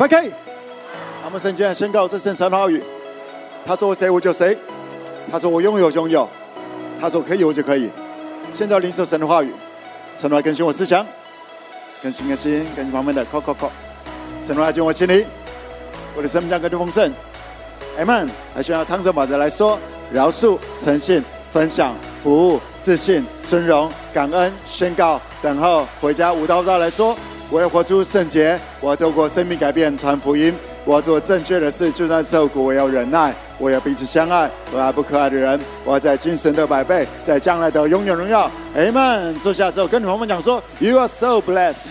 ，5K。我们圣经宣告这圣神的话语，他说我谁我就谁，他说我拥有拥有，他说可以我就可以。现在领受神的话语，神的话更新我思想，更新更新更新方面的，扣扣扣。神的话进我心里，我的生命将更加丰盛。m。还需要唱着、把着来说，饶恕、诚信、分享、服务、自信、尊荣、感恩、宣告、等候、回家。舞蹈舞蹈来说，我要活出圣洁，我要透过生命改变传福音。我要做正确的事，就算受苦，我要忍耐，我要彼此相爱。我爱不可爱的人，我要在精神得百倍，在将来的永远荣耀。Amen。坐下的时候，跟你朋友们讲说：You are so blessed。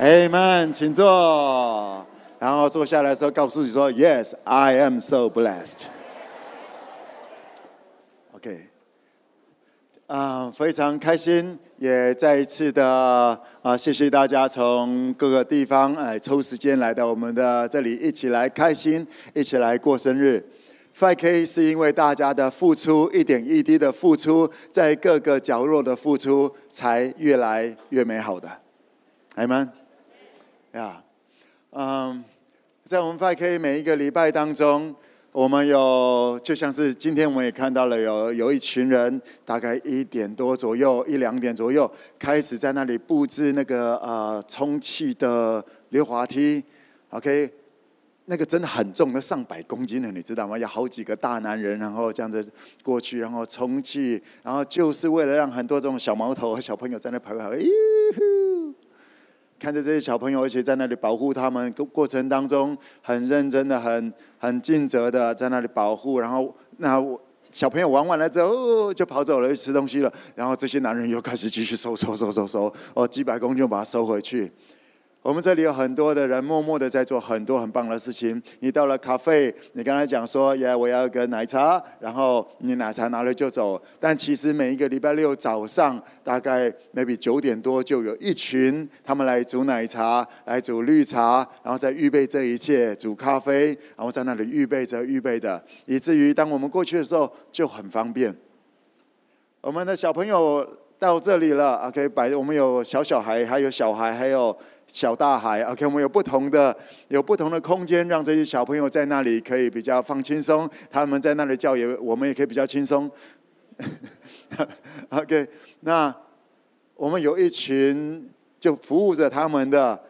Amen。请坐。然后坐下来的时候，告诉自己说：Yes, I am so blessed。OK。啊，非常开心。也再一次的啊，谢谢大家从各个地方哎抽时间来到我们的这里，一起来开心，一起来过生日。5K 是因为大家的付出，一点一滴的付出，在各个角落的付出，才越来越美好的。Amen。呀，嗯，在我们 5K 每一个礼拜当中。我们有，就像是今天我们也看到了有有一群人，大概一点多左右，一两点左右，开始在那里布置那个呃充气的溜滑梯，OK，那个真的很重，那上百公斤的，你知道吗？有好几个大男人，然后这样子过去，然后充气，然后就是为了让很多这种小毛头和小朋友在那跑跑，哎看着这些小朋友，而且在那里保护他们，过程当中很认真的、很很尽责的在那里保护。然后，那小朋友玩完了之后，就跑走了，去吃东西了。然后这些男人又开始继续收、收、收、收、收，哦，几百公斤把它收回去。我们这里有很多的人默默的在做很多很棒的事情。你到了咖啡，你刚才讲说，耶，我要一个奶茶，然后你奶茶拿了就走。但其实每一个礼拜六早上，大概 maybe 九点多，就有一群他们来煮奶茶，来煮绿茶，然后再预备这一切，煮咖啡，然后在那里预备着、预备着，以至于当我们过去的时候就很方便。我们的小朋友到这里了，OK，摆我们有小小孩，还有小孩，还有。小大孩，OK，我们有不同的有不同的空间，让这些小朋友在那里可以比较放轻松。他们在那里叫也，我们也可以比较轻松。OK，那我们有一群就服务着他们的，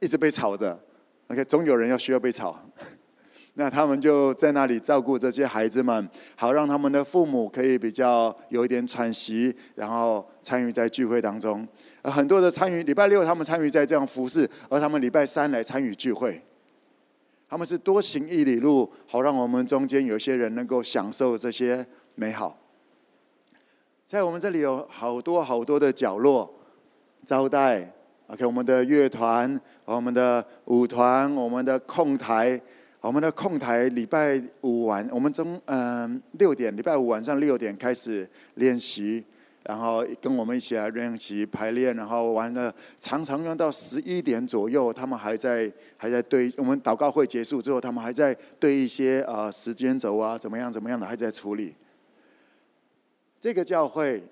一直被吵着。OK，总有人要需要被吵。那他们就在那里照顾这些孩子们，好让他们的父母可以比较有一点喘息，然后参与在聚会当中。很多的参与，礼拜六他们参与在这样服侍，而他们礼拜三来参与聚会。他们是多行一里路，好让我们中间有些人能够享受这些美好。在我们这里有好多好多的角落招待，OK，我们的乐团、我们的舞团、我们的控台。我们的控台礼拜五晚，我们中嗯六点，礼拜五晚上六点开始练习，然后跟我们一起来练习排练，然后完了常常用到十一点左右，他们还在还在对我们祷告会结束之后，他们还在对一些呃时间轴啊怎么样怎么样的还在处理。这个教会，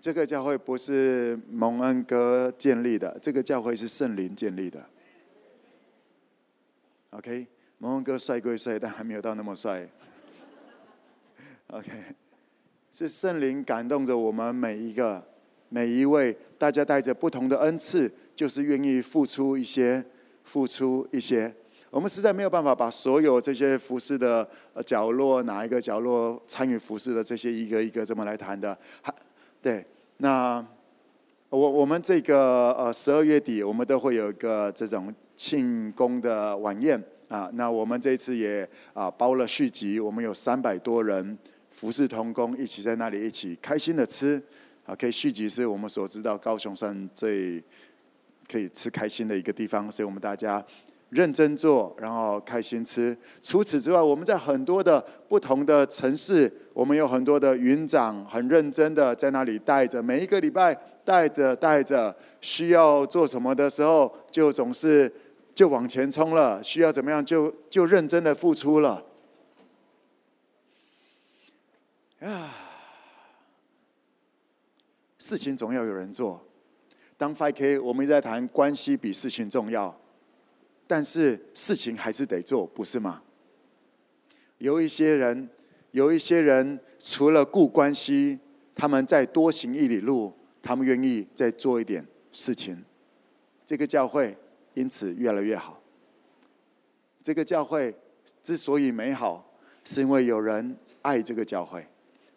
这个教会不是蒙恩哥建立的，这个教会是圣灵建立的。OK。蒙恩哥帅归帅，但还没有到那么帅。OK，是圣灵感动着我们每一个、每一位，大家带着不同的恩赐，就是愿意付出一些、付出一些。我们实在没有办法把所有这些服饰的角落，哪一个角落参与服饰的这些一个一个这么来谈的。还对，那我我们这个呃十二月底，我们都会有一个这种庆功的晚宴。啊，那我们这次也啊包了续集，我们有三百多人服侍同工，一起在那里一起开心的吃。啊，可以续集是我们所知道高雄山最可以吃开心的一个地方，所以我们大家认真做，然后开心吃。除此之外，我们在很多的不同的城市，我们有很多的云长很认真的在那里带着，每一个礼拜带着带着，需要做什么的时候，就总是。就往前冲了，需要怎么样就就认真的付出了。啊，事情总要有人做。当 5K，我们一直在谈关系比事情重要。但是事情还是得做，不是吗？有一些人，有一些人除了顾关系，他们再多行一里路，他们愿意再做一点事情。这个教会因此越来越好。这个教会之所以美好，是因为有人爱这个教会，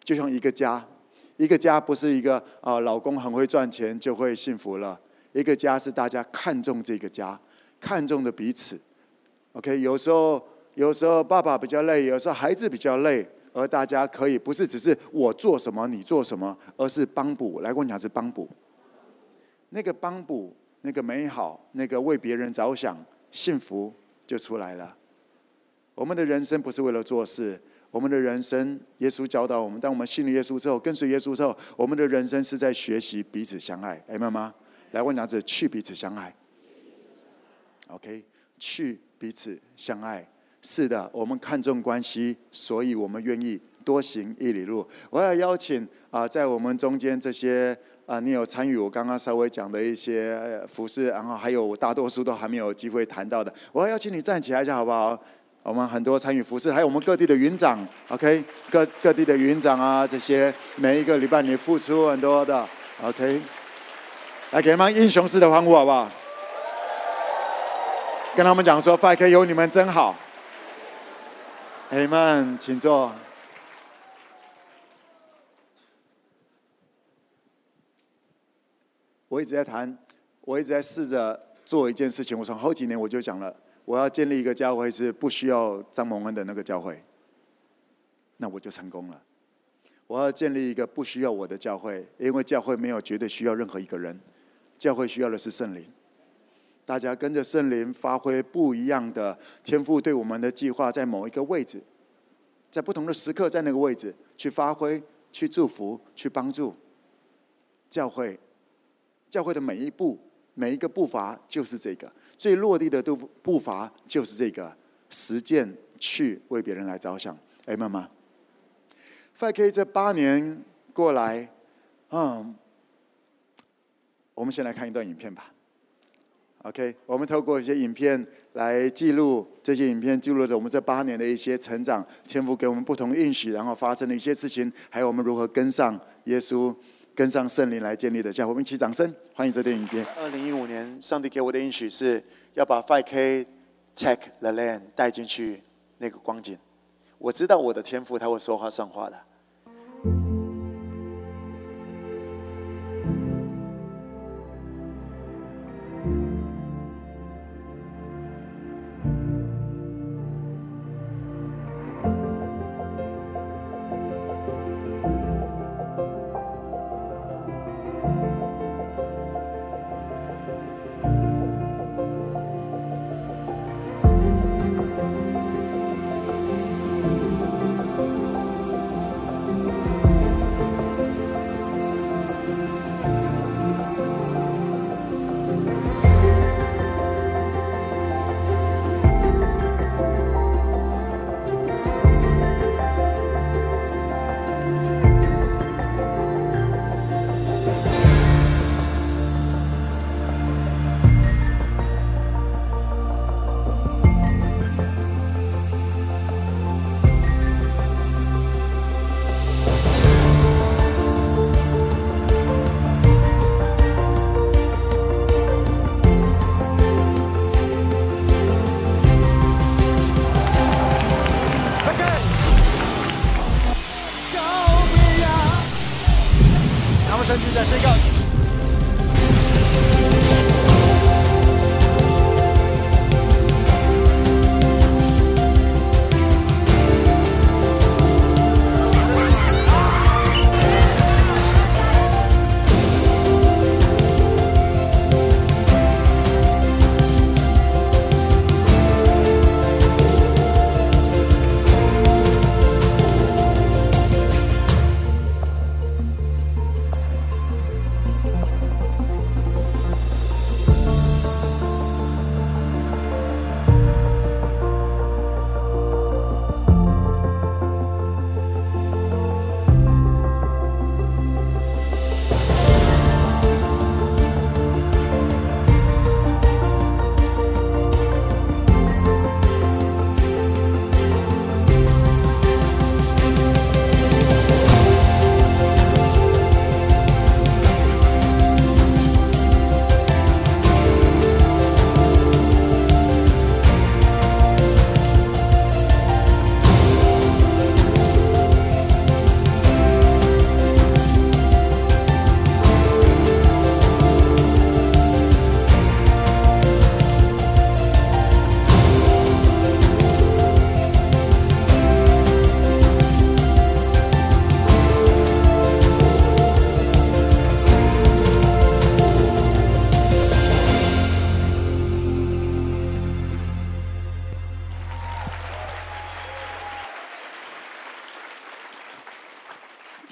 就像一个家。一个家不是一个啊，老公很会赚钱就会幸福了。一个家是大家看重这个家，看重的彼此。OK，有时候有时候爸爸比较累，有时候孩子比较累，而大家可以不是只是我做什么你做什么，而是帮补。来，我讲是帮补。那个帮补，那个美好，那个为别人着想，幸福就出来了。我们的人生不是为了做事。我们的人生，耶稣教导我们，当我们信了耶稣之后，跟随耶稣之后，我们的人生是在学习彼此相爱。明白吗，来问两次，去彼此相爱。OK，去彼此相爱。是的，我们看重关系，所以我们愿意多行一里路。我要邀请啊、在我们中间这些啊、你有参与我刚刚稍微讲的一些服事，然后还有我大多数都还没有机会谈到的，我要邀请你站起来一下，好不好？我们很多参与服事，还有我们各地的云长，OK，各各地的云长啊，这些每一个礼拜你付出很多的，OK，来给他们英雄式的欢呼好不好？跟他们讲说，5K 有你们真好，Amen，请坐。我一直在谈，我一直在试着做一件事情，我从好几年我就讲了。我要建立一个教会，是不需要张蒙恩的那个教会，那我就成功了。我要建立一个不需要我的教会，因为教会没有绝对需要任何一个人，教会需要的是圣灵。大家跟着圣灵发挥不一样的天赋，对我们的计划，在某一个位置，在不同的时刻，在那个位置去发挥、去祝福、去帮助教会。教会的每一步。每一个步伐就是这个最落地的步步伐，就是这个实践去为别人来着想。哎，妈妈，5K 这八年过来，嗯，我们先来看一段影片吧。OK，我们透过一些影片来记录，这些影片记录着我们这八年的一些成长，天父给我们不同的应许，然后发生的一些事情，还有我们如何跟上耶稣。跟上圣灵来建立的教会，我们一起掌声欢迎这电影片。二零一五年，上帝给我的应许是要把 5K Take the Land 带进去那个光景。我知道我的天赋他会说话算话的。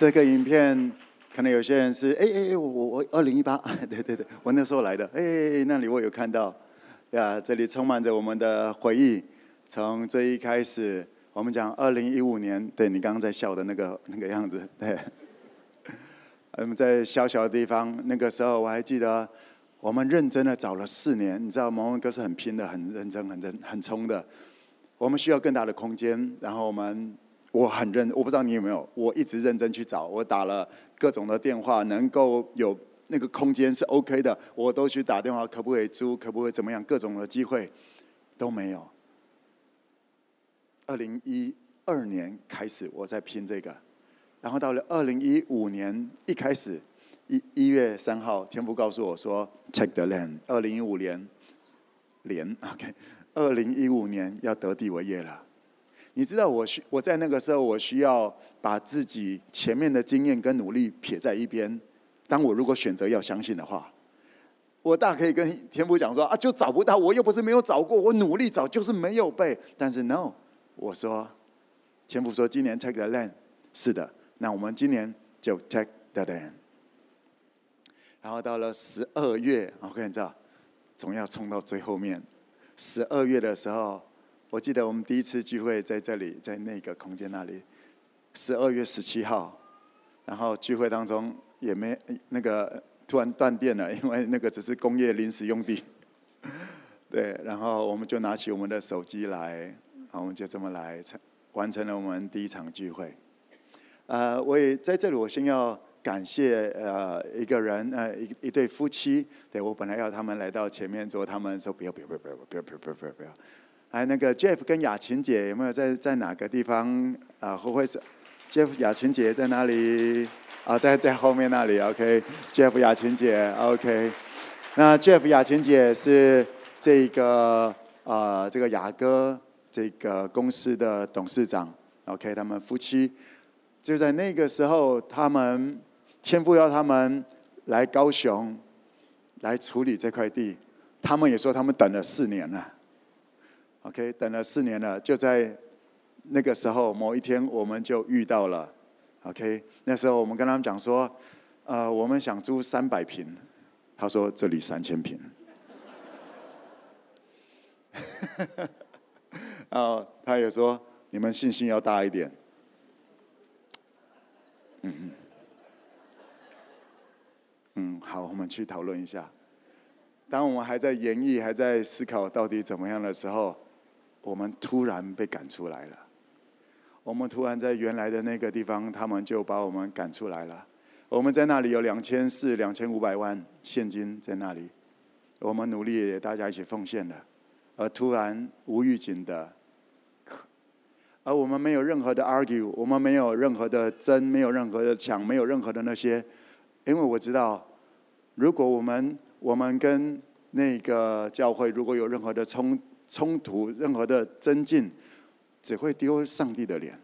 这个影片可能有些人是哎哎哎，我我二零一八，对对对，我那时候来的，哎，那里我有看到，呀，这里充满着我们的回忆，从这一开始，我们讲二零一五年，对你刚刚在笑的那个那个样子，对，我们在小小的地方，那个时候我还记得，我们认真的找了四年，你知道，蒙文哥是很拼的，很认真，很认很冲的，我们需要更大的空间，然后我们。我很认，我不知道你有没有，我一直认真去找，我打了各种的电话，能够有那个空间是 OK 的，我都去打电话，可不可以租，可不可以怎么样，各种的机会都没有。二零一二年开始我在拼这个，然后到了二零一五年一开始一一月三号，天父告诉我说，Check the land，二零一五年连 OK，二零一五年要得地为业了。你知道我需我在那个时候，我需要把自己前面的经验跟努力撇在一边。当我如果选择要相信的话，我大可以跟天父讲说啊，就找不到，我又不是没有找过，我努力找就是没有被。但是 no，我说天父说今年 take the land，是的，那我们今年就 take the land。然后到了十二月，我跟你知道，总要冲到最后面。十二月的时候。我记得我们第一次聚会在这里，在那个空间那里，十二月十七号，然后聚会当中也没那个突然断电了，因为那个只是工业临时用地，对，然后我们就拿起我们的手机来，然后我们就这么来完成了我们第一场聚会。呃，我也在这里，我先要感谢呃一个人呃一一对夫妻，对，我本来要他们来到前面做，他们说不要不要不要不要不要不要不要不要。哎，那个 Jeff 跟雅琴姐有没有在在哪个地方啊？会不会是 Jeff 雅琴姐在哪里？啊，在在后面那里。OK，Jeff 雅琴姐。OK，那 Jeff 雅琴姐是这个啊，这个雅歌这个公司的董事长。OK，他们夫妻就在那个时候，他们天父要他们来高雄来处理这块地，他们也说他们等了四年了。OK，等了四年了，就在那个时候某一天，我们就遇到了。OK，那时候我们跟他们讲说，呃，我们想租三百平，他说这里三千坪。然后他也说，你们信心要大一点。嗯嗯。嗯，好，我们去讨论一下。当我们还在研议、还在思考到底怎么样的时候。我们突然被赶出来了。我们突然在原来的那个地方，他们就把我们赶出来了。我们在那里有两千四、两千五百万现金在那里，我们努力大家一起奉献了。而突然无预警的，而我们没有任何的 argue，我们没有任何的争，没有任何的抢，没有任何的那些，因为我知道，如果我们我们跟那个教会如果有任何的冲。冲突，任何的增进，只会丢上帝的脸。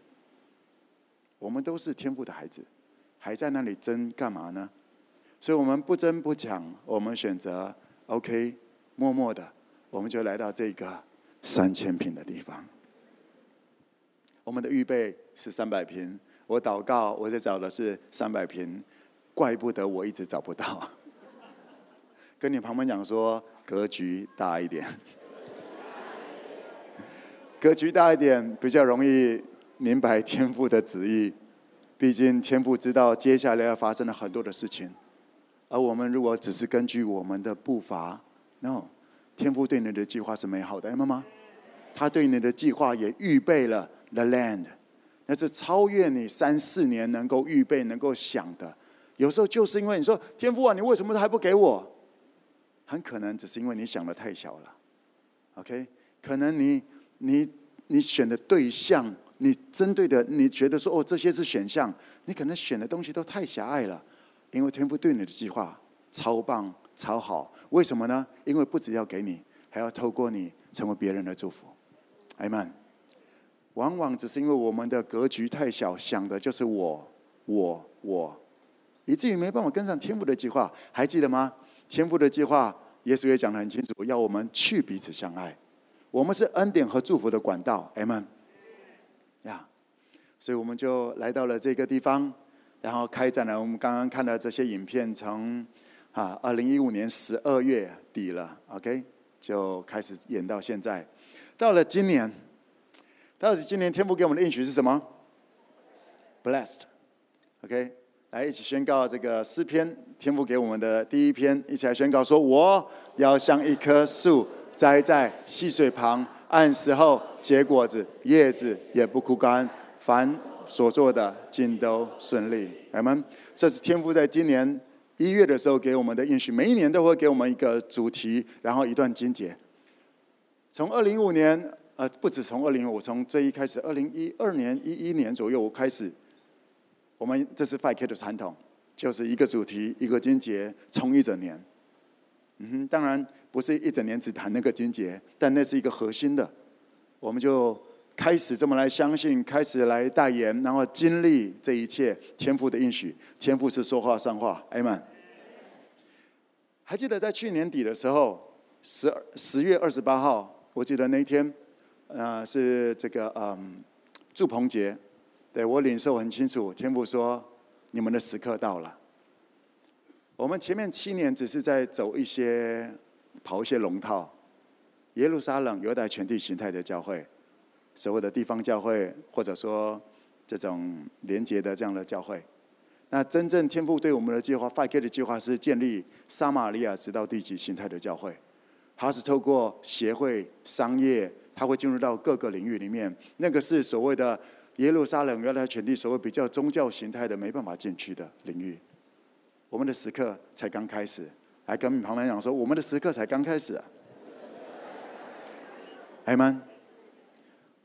我们都是天赋的孩子，还在那里争干嘛呢？所以，我们不争不抢，我们选择 OK，默默的，我们就来到这个三千平的地方。我们的预备是三百平，我祷告，我在找的是三百平，怪不得我一直找不到。跟你旁边讲说，格局大一点。格局大一点，比较容易明白天父的旨意。毕竟天父知道接下来要发生的很多的事情，而我们如果只是根据我们的步伐，no，天父对你的计划是美好的，妈妈，他对你的计划也预备了 the land，那是超越你三四年能够预备、能够想的。有时候就是因为你说天父啊，你为什么还不给我？很可能只是因为你想的太小了。OK，可能你。你你选的对象，你针对的，你觉得说哦，这些是选项，你可能选的东西都太狭隘了。因为天父对你的计划超棒超好，为什么呢？因为不只要给你，还要透过你成为别人的祝福。阿们，往往只是因为我们的格局太小，想的就是我我我，以至于没办法跟上天父的计划。还记得吗？天父的计划，耶稣也讲得很清楚，要我们去彼此相爱。我们是恩典和祝福的管道，阿门。呀，所以我们就来到了这个地方。然后开展了我们刚刚看到这些影片，从啊二零一五年十二月底了，OK，就开始演到现在，到了今年，到底今年天父给我们的应许是什么？Blessed，OK，来一起宣告这个诗篇，天父给我们的第一篇，一起来宣告说：我要像一棵树栽在溪水旁，按时候结果子，叶子也不枯干，凡所做的尽都顺利，阿们。这是天父在今年一月的时候给我们的应许，每一年都会给我们一个主题，然后一段经节。从二零一五年，呃，不止从二零五，从最一开始，二零一二年、一一年左右，开始，我们这是 Five K 的传统，就是一个主题，一个经节，冲一整年。嗯哼，当然不是一整年只谈那个金节，但那是一个核心的，我们就。开始这么来相信，开始来代言，然后经历这一切天赋的应许。天赋是说话算话，，Amen。还记得在去年底的时候，十十月二十八号，我记得那一天，呃，是这个嗯，祝鹏杰。对，我领受很清楚，天赋说你们的时刻到了。我们前面七年只是在走一些跑一些龙套，耶路撒冷犹太全体形态的教会。所谓的地方教会，或者说这种连结的这样的教会，那真正天父对我们的计划，5K 的计划是建立撒玛利亚直到地极形态的教会。它是透过协会、商业，它会进入到各个领域里面。那个是所谓的耶路撒冷原来权力，所谓比较宗教形态的没办法进去的领域。我们的时刻才刚开始，来跟旁边讲说，我们的时刻才刚开始啊，阿们。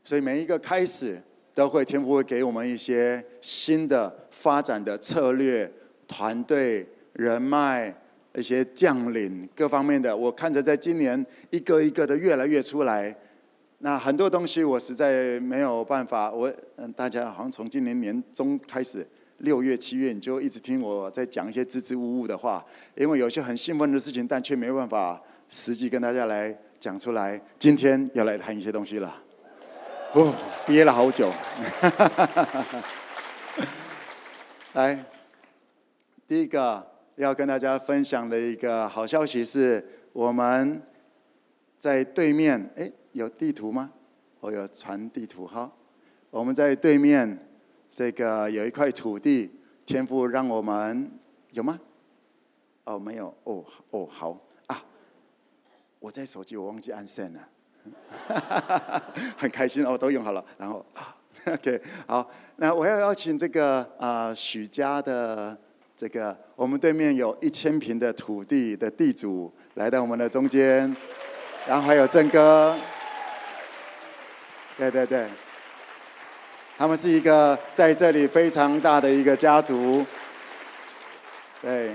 所以每一个开始都会天父会给我们一些新的发展的策略、团队、人脉、一些将领各方面的。我看着在今年一个一个的越来越出来，那很多东西我实在没有办法。我嗯，大家好像从今年年中开始，六月、七月你就一直听我在讲一些支支吾吾的话，因为有些很兴奋的事情，但却没办法实际跟大家来讲出来。今天要来谈一些东西了。哦，憋了好久。来，第一个要跟大家分享的一个好消息是，我们在对面，哎，有地图吗？我有传地图哈。我们在对面，这个有一块土地，天父让我们有吗？哦，没有。哦，哦，好啊。我在手机，我忘记按 send 了。很开心哦，都用好了。然后，OK，好，那我要邀请这个啊、许家的这个，我们对面有一千平的土地的地主来到我们的中间，然后还有郑哥，对对对，他们是一个在这里非常大的一个家族，对。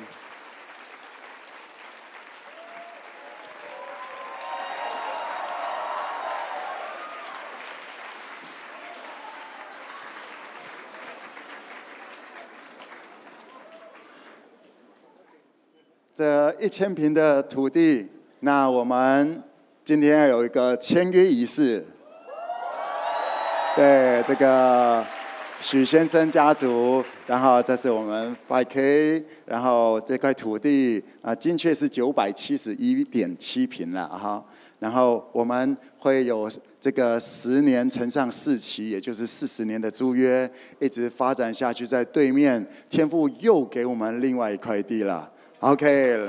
这一千平的土地，那我们今天要有一个签约仪式。对，这个许先生家族，然后这是我们 5K，然后这块土地啊，精确是九百七十一点七平了哈。然后我们会有这个十年乘上四期，也就是四十年的租约，一直发展下去。在对面，天父又给我们另外一块地了。OK，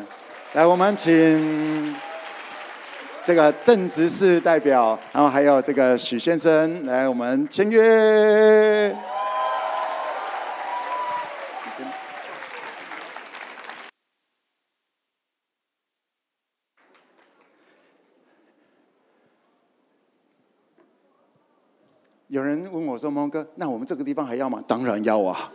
来，我们请这个郑执事代表，然后还有这个许先生来，我们签约。有人问我说：“蒙哥，那我们这个地方还要吗？”当然要啊。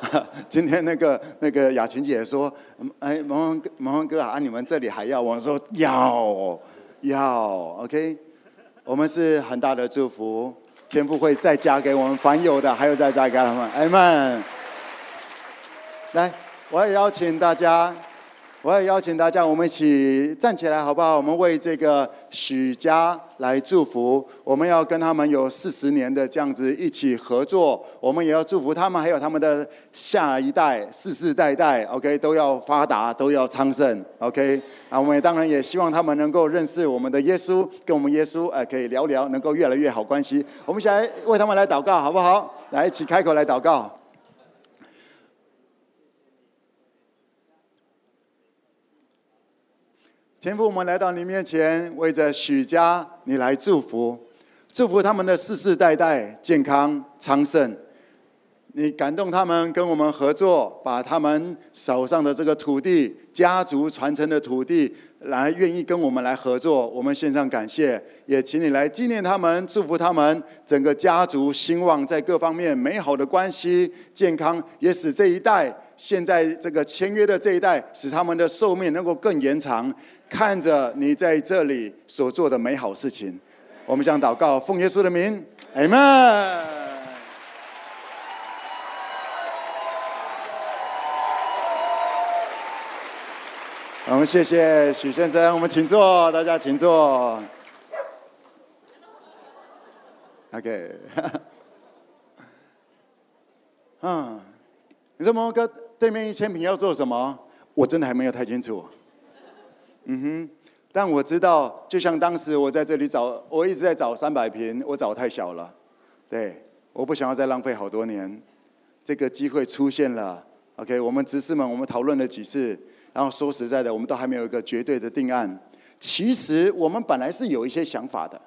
今天那个那个雅琴姐说：“哎，蒙蒙蒙蒙哥啊，你们这里还要？”我说：“要要，OK。”我们是很大的祝福，天父会再加给我们凡有的，还有再加给他们，艾曼。来，我也邀请大家，我要邀请大家，我们一起站起来，好不好？我们为这个许家来祝福。我们要跟他们有四十年的这样子一起合作，我们也要祝福他们，还有他们的下一代，世世代代，OK，都要发达，都要昌盛，OK。啊，我们也当然也希望他们能够认识我们的耶稣，跟我们耶稣哎可以聊聊，能够越来越好关系。我们一起来为他们来祷告，好不好？来，一起开口来祷告。天父，我们来到你面前，为着许家你来祝福，祝福他们的世世代代健康昌盛。你感动他们跟我们合作，把他们手上的这个土地、家族传承的土地，来愿意跟我们来合作，我们献上感谢，也请你来纪念他们，祝福他们整个家族兴旺，在各方面美好的关系、健康，也使这一代现在这个签约的这一代，使他们的寿命能够更延长。看着你在这里所做的美好事情，我们想祷告，奉耶稣的名，阿门。我们谢谢许先生，我们请坐，大家请坐。OK，嗯，你说毛哥对面一千坪要做什么？我真的还没有太清楚。嗯哼，但我知道，就像当时我在这里找，我一直在找三百坪，我找太小了，对，我不想要再浪费好多年。这个机会出现了，OK，我们执事们，我们讨论了几次，然后说实在的，我们都还没有一个绝对的定案。其实我们本来是有一些想法的，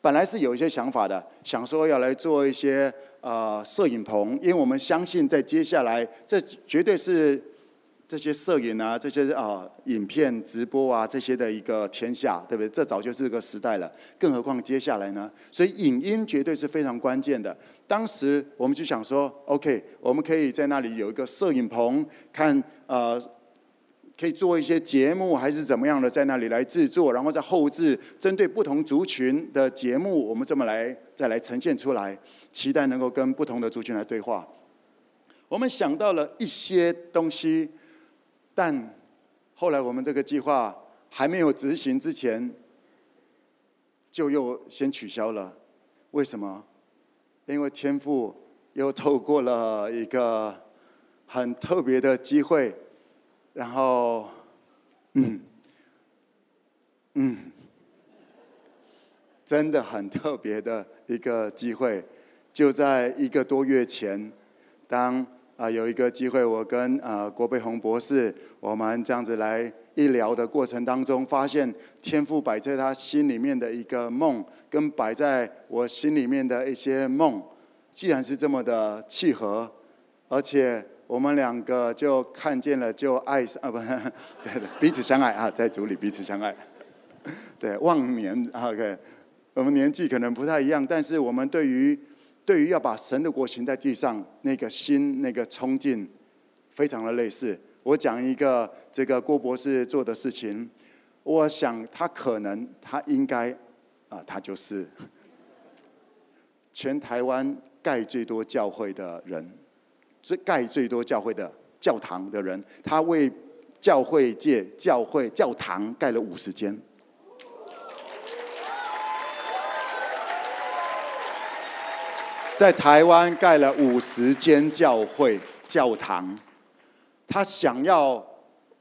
本来是有一些想法的，想说要来做一些呃摄影棚，因为我们相信在接下来，这绝对是。这些摄影啊，这些啊影片直播啊，这些的一个天下，对不对？这早就是个时代了。更何况接下来呢？所以影音绝对是非常关键的。当时我们就想说，OK，我们可以在那里有一个摄影棚，看呃，可以做一些节目，还是怎么样的，在那里来制作，然后在后置，针对不同族群的节目，我们这么来再来呈现出来，期待能够跟不同的族群来对话。我们想到了一些东西。但后来我们这个计划还没有执行之前，就又先取消了。为什么？因为天父又透过了一个很特别的机会，然后，嗯，嗯，真的很特别的一个机会，就在一个多月前，当。啊，有一个机会，我跟呃郭贝红博士，我们这样子来一聊的过程当中，发现天赋摆在他心里面的一个梦，跟摆在我心里面的一些梦，既然是这么的契合，而且我们两个就看见了，就爱上啊，不，对对，彼此相爱啊，在组里彼此相爱，对，忘年啊，OK，我们年纪可能不太一样，但是我们对于。对于要把神的国行在地上，那个心、那个冲劲，非常的类似。我讲一个这个郭博士做的事情，我想他可能，他应该，啊，他就是全台湾盖最多教会的人，最盖最多教会的教堂的人，他为教会界、教会教堂盖了五十间。在台湾盖了五十间教会教堂，他想要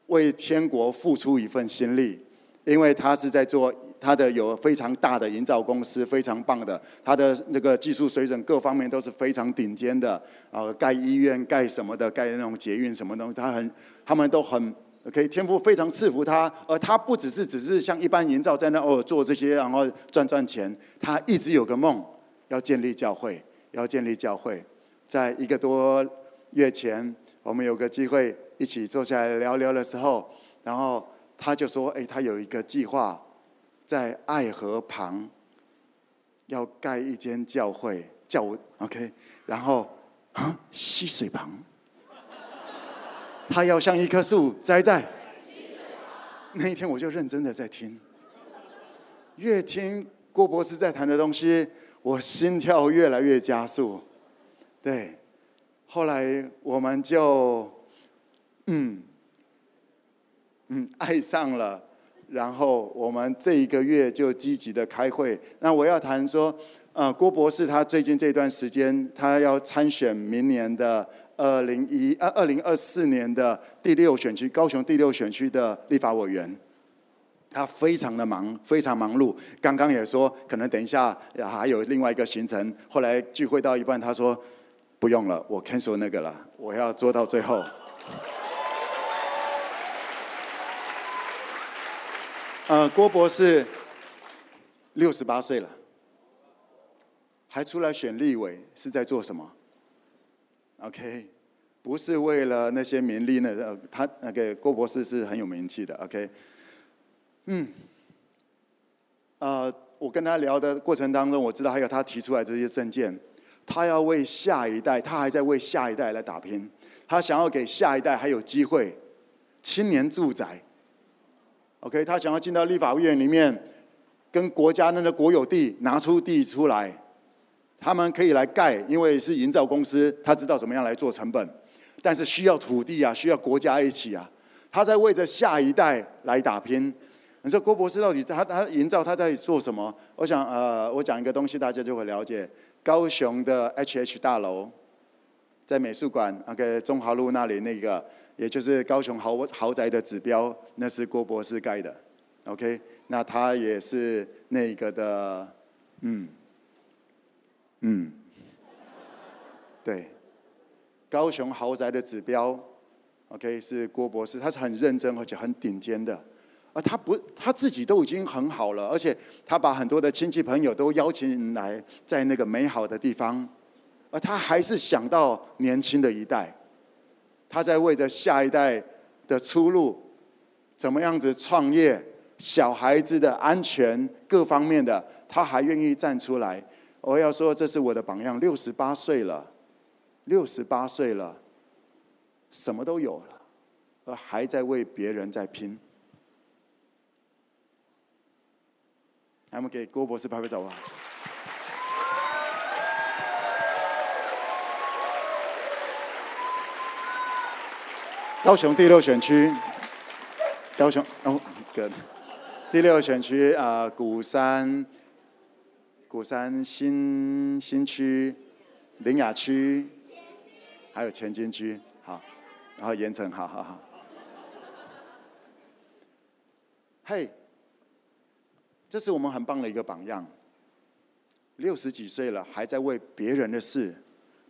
为天国付出一份心力，因为他是在做他的有非常大的营造公司，非常棒的，他的那个技术水准各方面都是非常顶尖的。呃，盖医院、盖什么的，盖那种捷运什么东西，他很，他们都很 OK，天赋非常赐福他，而他不只是只是像一般营造在那哦做这些，然后赚赚钱，他一直有个梦，要建立教会。要建立教会，在一个多月前，我们有个机会一起坐下来聊聊的时候，然后他就说：“哎，他有一个计划，在爱河旁要盖一间教会，教 OK，然后啊，溪水旁，他要像一棵树栽在。那一天我就认真的在听，越听郭博士在谈的东西。”我心跳越来越加速，对，后来我们就，嗯，嗯，爱上了。然后我们这一个月就积极的开会。那我要谈说，呃，郭博士他最近这段时间，他要参选明年的二零一呃二零二四年的第六选区高雄第六选区的立法委员。他非常的忙，非常忙碌。刚刚也说，可能等一下还有另外一个行程。后来聚会到一半，他说不用了，我 cancel 那个了，我要做到最后。呃，郭博士六十八岁了，还出来选立委，是在做什么？OK，不是为了那些名利呢？呃，他那个郭博士是很有名气的。OK，嗯，呃，我跟他聊的过程当中，我知道还有他提出来这些政见，他要为下一代，他还在为下一代来打拼，他想要给下一代还有机会，青年住宅。OK，他想要进到立法院里面，跟国家那个国有地拿出地出来，他们可以来盖，因为是营造公司，他知道怎么样来做成本，但是需要土地啊，需要国家一起啊，他在为着下一代来打拼。你说郭博士到底他他营造他在做什么？我想呃，我讲一个东西，大家就会了解。高雄的 HH 大楼，在美术馆那个中华路那里那个。也就是高雄豪豪宅的指标，那是郭博士盖的，OK，那他也是那个的，嗯，嗯，对，高雄豪宅的指标，OK，是郭博士，他是很认真而且很顶尖的，而他不他自己都已经很好了，而且他把很多的亲戚朋友都邀请来在那个美好的地方，而他还是想到年轻的一代。他在为着下一代的出路，怎么样子创业，小孩子的安全各方面的，他还愿意站出来。我要说，这是我的榜样。六十八岁了，六十八岁了，什么都有了，而还在为别人在拼。来我们给郭博士拍拍手吧。高雄第六选区，高雄哦，哥，第六选区啊，鼓山、鼓山新新区、林雅区，还有前金区，好，然后盐埕，好好好。嘿，这是我们很棒的一个榜样。六十几岁了，还在为别人的事，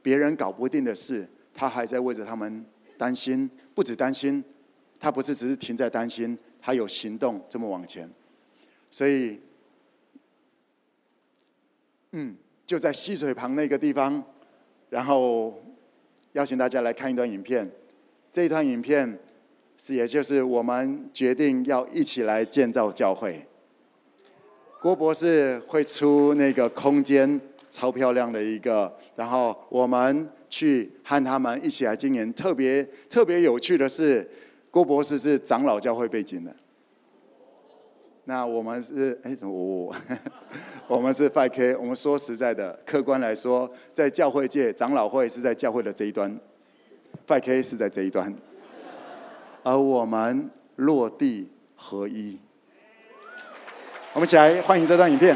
别人搞不定的事，他还在为着他们担心。不止担心，他不是只是停在担心，他有行动这么往前，所以，嗯，就在溪水旁那个地方，然后邀请大家来看一段影片。这一段影片是，也就是我们决定要一起来建造教会。郭博士会出那个空间，超漂亮的一个，然后我们。去和他们一起来经营。特别特别有趣的是，郭博士是长老教会背景的。那我们是哎，怎么我 我们是 5K。我们说实在的，客观来说，在教会界，长老会是在教会的这一端，5K 是在这一端，而我们落地合一。我们一起来欢迎这段影片。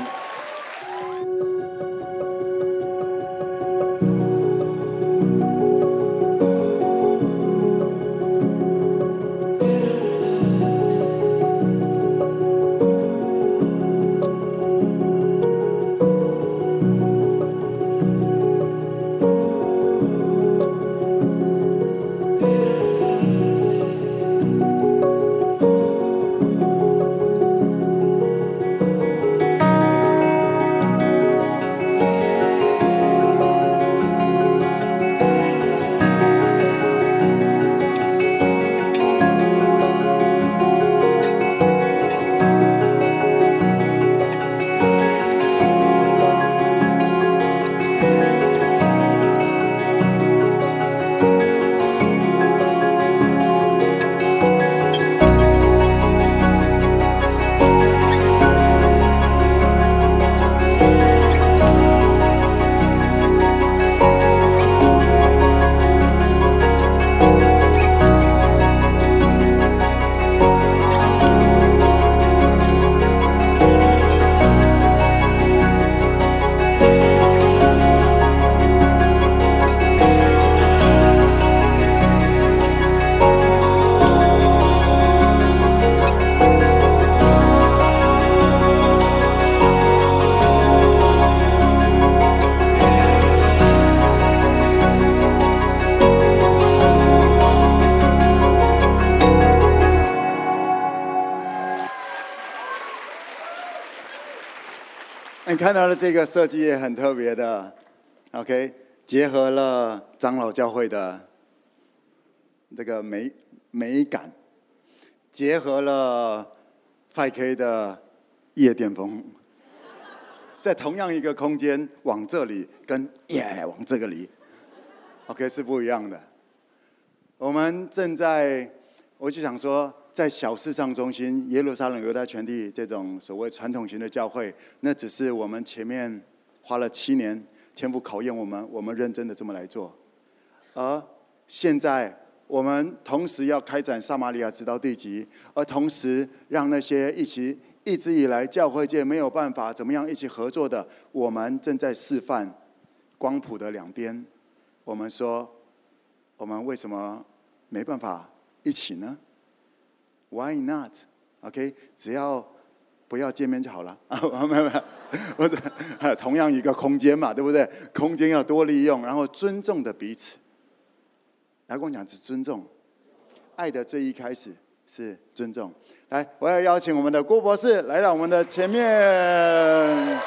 看到的这个设计也很特别的，OK，结合了长老教会的这个美美感，结合了 5K 的夜店风，在同样一个空间往这里跟耶往这个里，OK 是不一样的。我们正在，我就想说。在小市上中心、耶路撒冷犹太全地这种所谓传统型的教会，那只是我们前面花了七年天赋考验我们，我们认真的这么来做。而现在我们同时要开展撒玛利亚直到地极，而同时让那些一起一直以来教会界没有办法怎么样一起合作的，我们正在示范光谱的两边。我们说，我们为什么没办法一起呢？Why not? OK，只要不要见面就好了啊！没有没有，不是，同样一个空间嘛，对不对？空间要多利用，然后尊重的彼此。来跟我讲是尊重，爱的最一开始是尊重。来，我要邀请我们的郭博士来到我们的前面。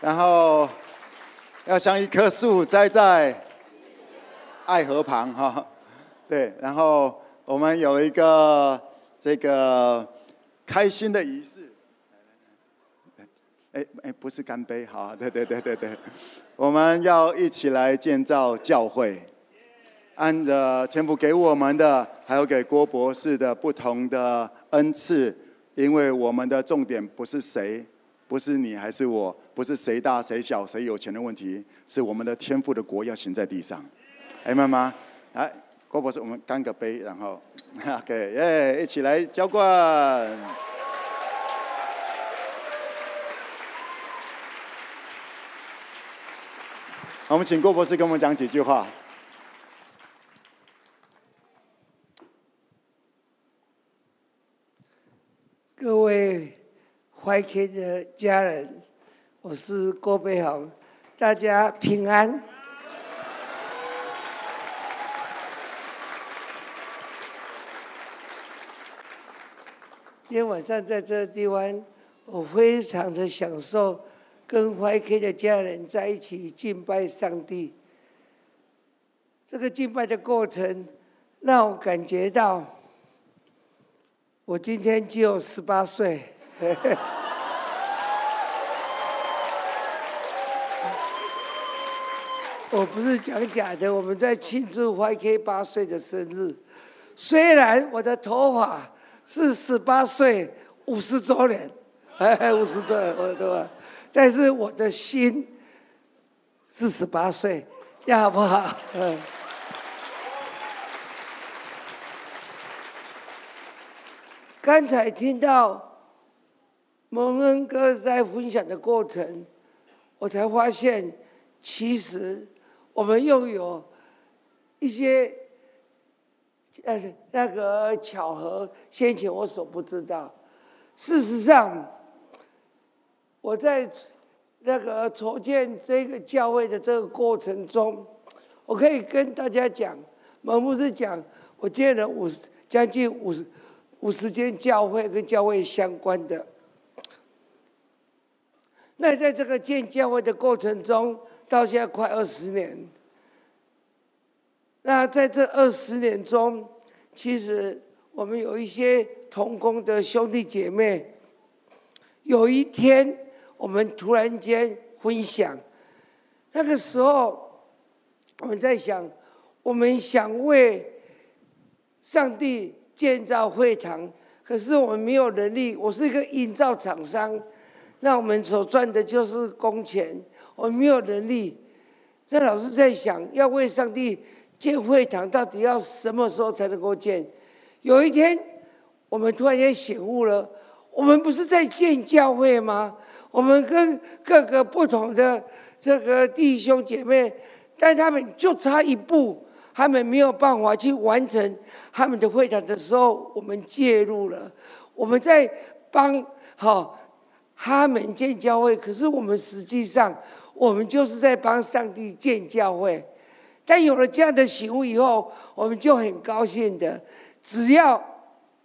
然后像一棵树栽在爱河旁哈，对。然后我们有一个这个开心的仪式，哎哎，不是干杯哈，对对对对对，我们要一起来建造教会，按着天父给我们的，还有给郭博士的不同的恩赐，因为我们的重点不是谁。不是你还是我，不是谁大谁小谁有钱的问题，是我们的天赋的国要行在地上。哎，妈妈，来，郭博士，我们干个杯，然后，OK，耶，一起来浇灌。我们请郭博士跟我们讲几句话。各位。YK 的家人，我是郭北宏，大家平安。今天晚上在这个地方，我非常的享受跟 YK 的家人在一起敬拜上帝。这个敬拜的过程让我感觉到，我今天只有十八岁。我不是讲假的，我们在庆祝 YK 八岁的生日。虽然我的头发是十八岁五十周年，哎，五十周年，我的头发，但是我的心是十八岁，这样好不好？嗯。刚才听到。蒙恩哥在分享的过程，我才发现，其实我们又有一些呃那个巧合，先前我所不知道。事实上，我在那个筹建这个教会的这个过程中，我可以跟大家讲，蒙牧师讲，我建了五十将近五十五十间教会跟教会相关的。那在这个建教会的过程中，到现在快二十年。那在这二十年中，其实我们有一些同工的兄弟姐妹。有一天，我们突然间分享，那个时候我们在想，我们想为上帝建造会堂，可是我们没有能力。我是一个营造厂商。那我们所赚的就是工钱，我们没有能力。那老师在想，要为上帝建会堂，到底要什么时候才能够建？有一天，我们突然间醒悟了，我们不是在建教会吗？我们跟各个不同的这个弟兄姐妹，但他们就差一步，他们没有办法去完成他们的会堂的时候，我们介入了，我们在帮好。他们建教会，可是我们实际上，我们就是在帮上帝建教会。但有了这样的醒悟以后，我们就很高兴的，只要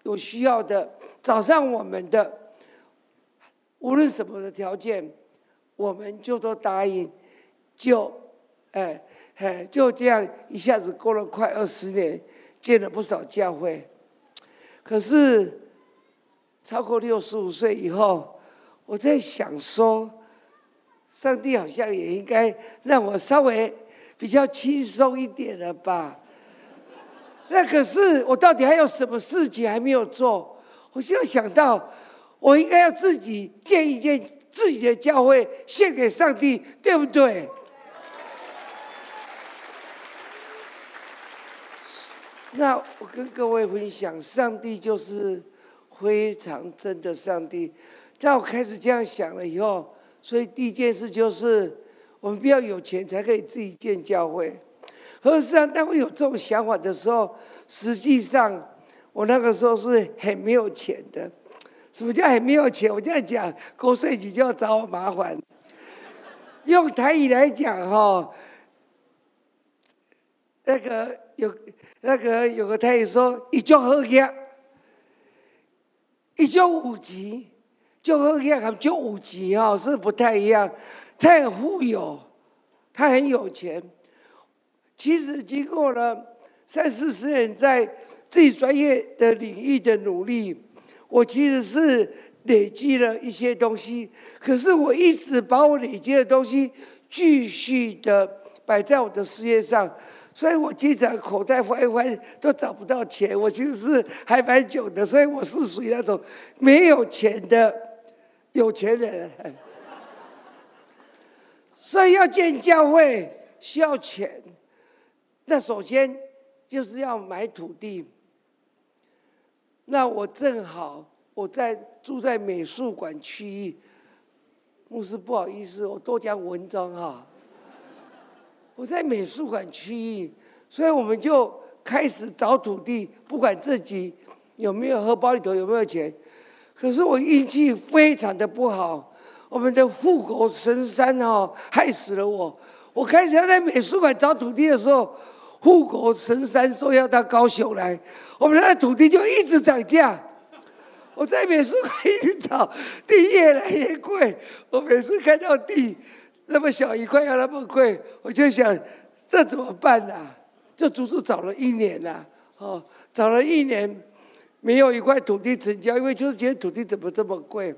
有需要的，找上我们的，无论什么的条件，我们就都答应，就，哎哎，就这样一下子过了快二十年，建了不少教会。可是超过六十五岁以后，我在想说，上帝好像也应该让我稍微比较轻松一点了吧？那可是我到底还有什么事情还没有做？我现在想到，我应该要自己建一建自己的教会，献给上帝，对不对？那我跟各位分享，上帝就是非常真的上帝。当我开始这样想了以后，所以第一件事就是，我们必须要有钱才可以自己建教会。可是啊，当我有这种想法的时候，实际上我那个时候是很没有钱的。什么叫很没有钱？我这样讲，国税局就要找我麻烦。用台语来讲，哈，那个有。那个有个台语说，一种好业，一种五级，就好业和就五级哦是不太一样。他很富有，他很有钱。其实经过了三四十年在自己专业的领域的努力，我其实是累积了一些东西。可是我一直把我累积的东西继续的摆在我的事业上。所以我经常口袋翻一翻都找不到钱，我其实是还蛮久的，所以我是属于那种没有钱的有钱人。所以要建教会需要钱，那首先就是要买土地。那我正好我在住在美术馆区域，牧师不好意思，我多讲文章哈。我在美术馆区域，所以我们就开始找土地，不管自己有没有荷包里头有没有钱。可是我运气非常的不好，我们的护国神山哦，害死了我。我开始要在美术馆找土地的时候，护国神山说要到高雄来，我们的土地就一直涨价。我在美术馆一直找地越来越贵，我每次看到地。那么小一块要那么贵，我就想这怎么办呢、啊？就足足找了一年呐、啊，哦，找了一年，没有一块土地成交，因为就是觉得土地怎么这么贵。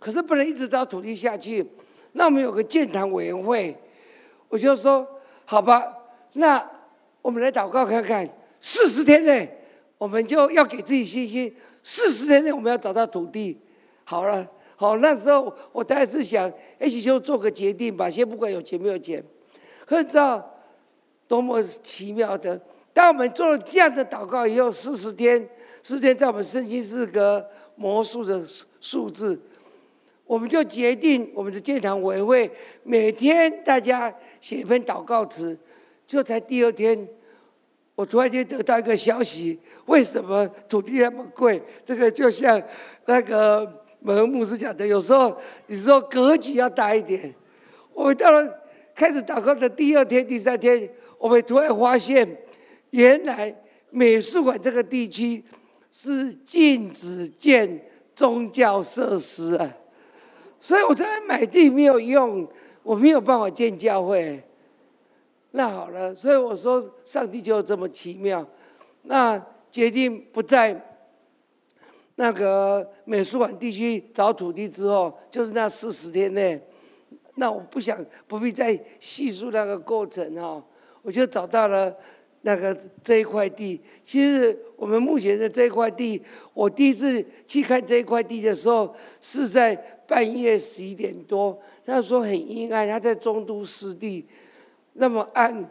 可是不能一直找土地下去，那我们有个建堂委员会，我就说好吧，那我们来祷告看看，四十天内我们就要给自己信心，四十天内我们要找到土地，好了。好，那时候我当然是想一起就做个决定吧，先不管有钱没有钱。可知道多么奇妙的，当我们做了这样的祷告以后，四十天，四天在我们圣经是个魔术的数字，我们就决定我们的建堂委员会每天大家写一篇祷告词，就在第二天，我突然间得到一个消息，为什么土地那么贵？这个就像那个。门牧师讲的，有时候你说格局要大一点。我们到了开始祷告的第二天、第三天，我们突然发现，原来美术馆这个地区是禁止建宗教设施啊，所以我在那买地没有用，我没有办法建教会。那好了，所以我说上帝就这么奇妙，那决定不在。那个美术馆地区找土地之后，就是那四十天内，那我不想不必再细述那个过程哈，我就找到了那个这一块地。其实我们目前的这块地，我第一次去看这块地的时候，是在半夜十一点多，那时候很阴暗，它在中都湿地，那么暗。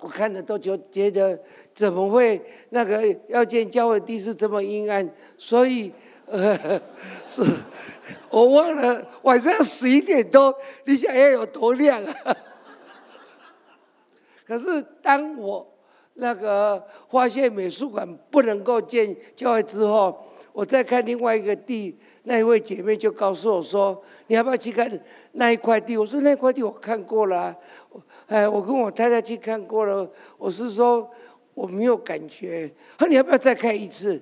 我看了都觉觉得怎么会那个要建教会地是这么阴暗，所以呃 是，我忘了晚上十一点多，你想要有多亮啊？可是当我那个发现美术馆不能够建教会之后，我再看另外一个地，那一位姐妹就告诉我说：“你要不要去看那一块地？”我说：“那块地我看过了啊。”哎，我跟我太太去看过了，我是说我没有感觉。他你要不要再看一次？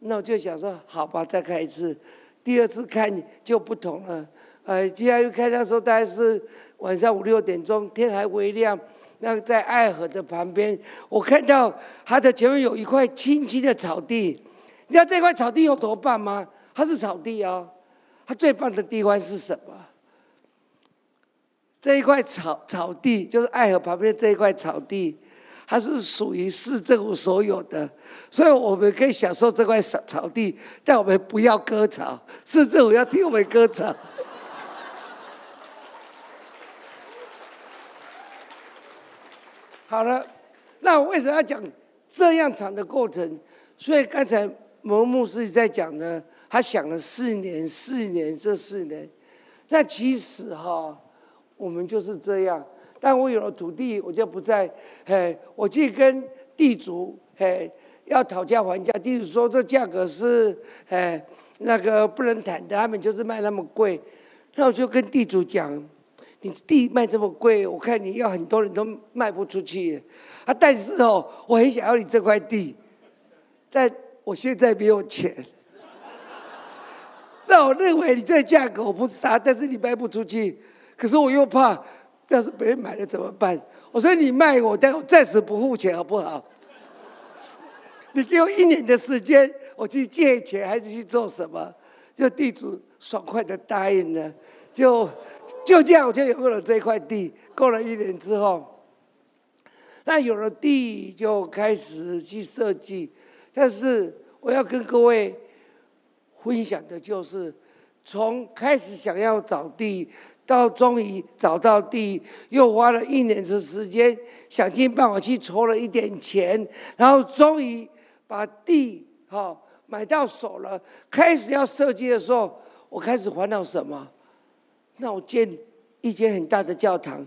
那我就想说，好吧，再看一次。第二次看就不同了。呃，接下来又看，那时候大概是晚上五六点钟，天还微亮。那在爱河的旁边，我看到它的前面有一块青青的草地。你知道这块草地有多棒吗？它是草地哦。它最棒的地方是什么？这一块草草地就是爱河旁边这一块草地，它是属于市政府所有的，所以我们可以享受这块草草地，但我们不要割草，市政府要替我们割草。好了，那我为什么要讲这样长的过程？所以刚才某牧师在讲呢，他想了四年，四年，这四年，那其实哈，我们就是这样。但我有了土地，我就不再，嘿，我去跟地主，嘿，要讨价还价。地主说这价格是，哎，那个不能谈的，他们就是卖那么贵。那我就跟地主讲。你地卖这么贵，我看你要很多人都卖不出去。啊，但是哦，我很想要你这块地，但我现在没有钱。那我认为你这个价格我不杀，但是你卖不出去。可是我又怕，要是别人买了怎么办？我说你卖我，但我暂时不付钱，好不好？你给我一年的时间，我去借钱还是去做什么？就地主爽快的答应了，就。就这样，我就有了这块地。过了一年之后，那有了地，就开始去设计。但是我要跟各位分享的就是，从开始想要找地，到终于找到地，又花了一年的时间，想尽办法去筹了一点钱，然后终于把地好买到手了。开始要设计的时候，我开始烦恼什么？那我建一间很大的教堂，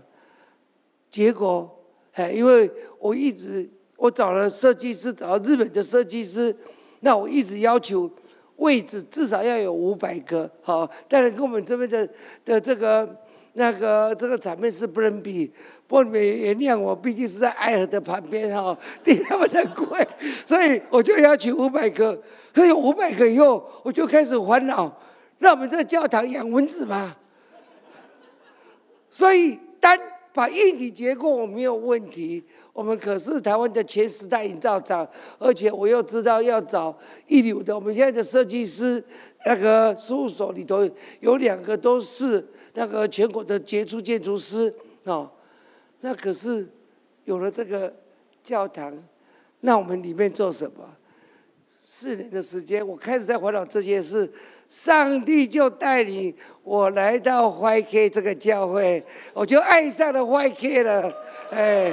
结果，哎，因为我一直我找了设计师，找了日本的设计师，那我一直要求位置至少要有五百个，好，当然跟我们这边的的这个那个这个场面是不能比，不过你们原谅我，毕竟是在爱河的旁边哈，地那么的贵，所以我就要求五百个，可有五百个以后，我就开始烦恼，那我们这个教堂养蚊子吗？所以，单把硬体结构我没有问题。我们可是台湾的前十大营造厂，而且我又知道要找一流的。我们现在的设计师那个事务所里头有两个都是那个全国的杰出建筑师哦。那可是有了这个教堂，那我们里面做什么？四年的时间，我开始在烦恼这些事。上帝就带领我来到 YK 这个教会，我就爱上了 YK 了，哎，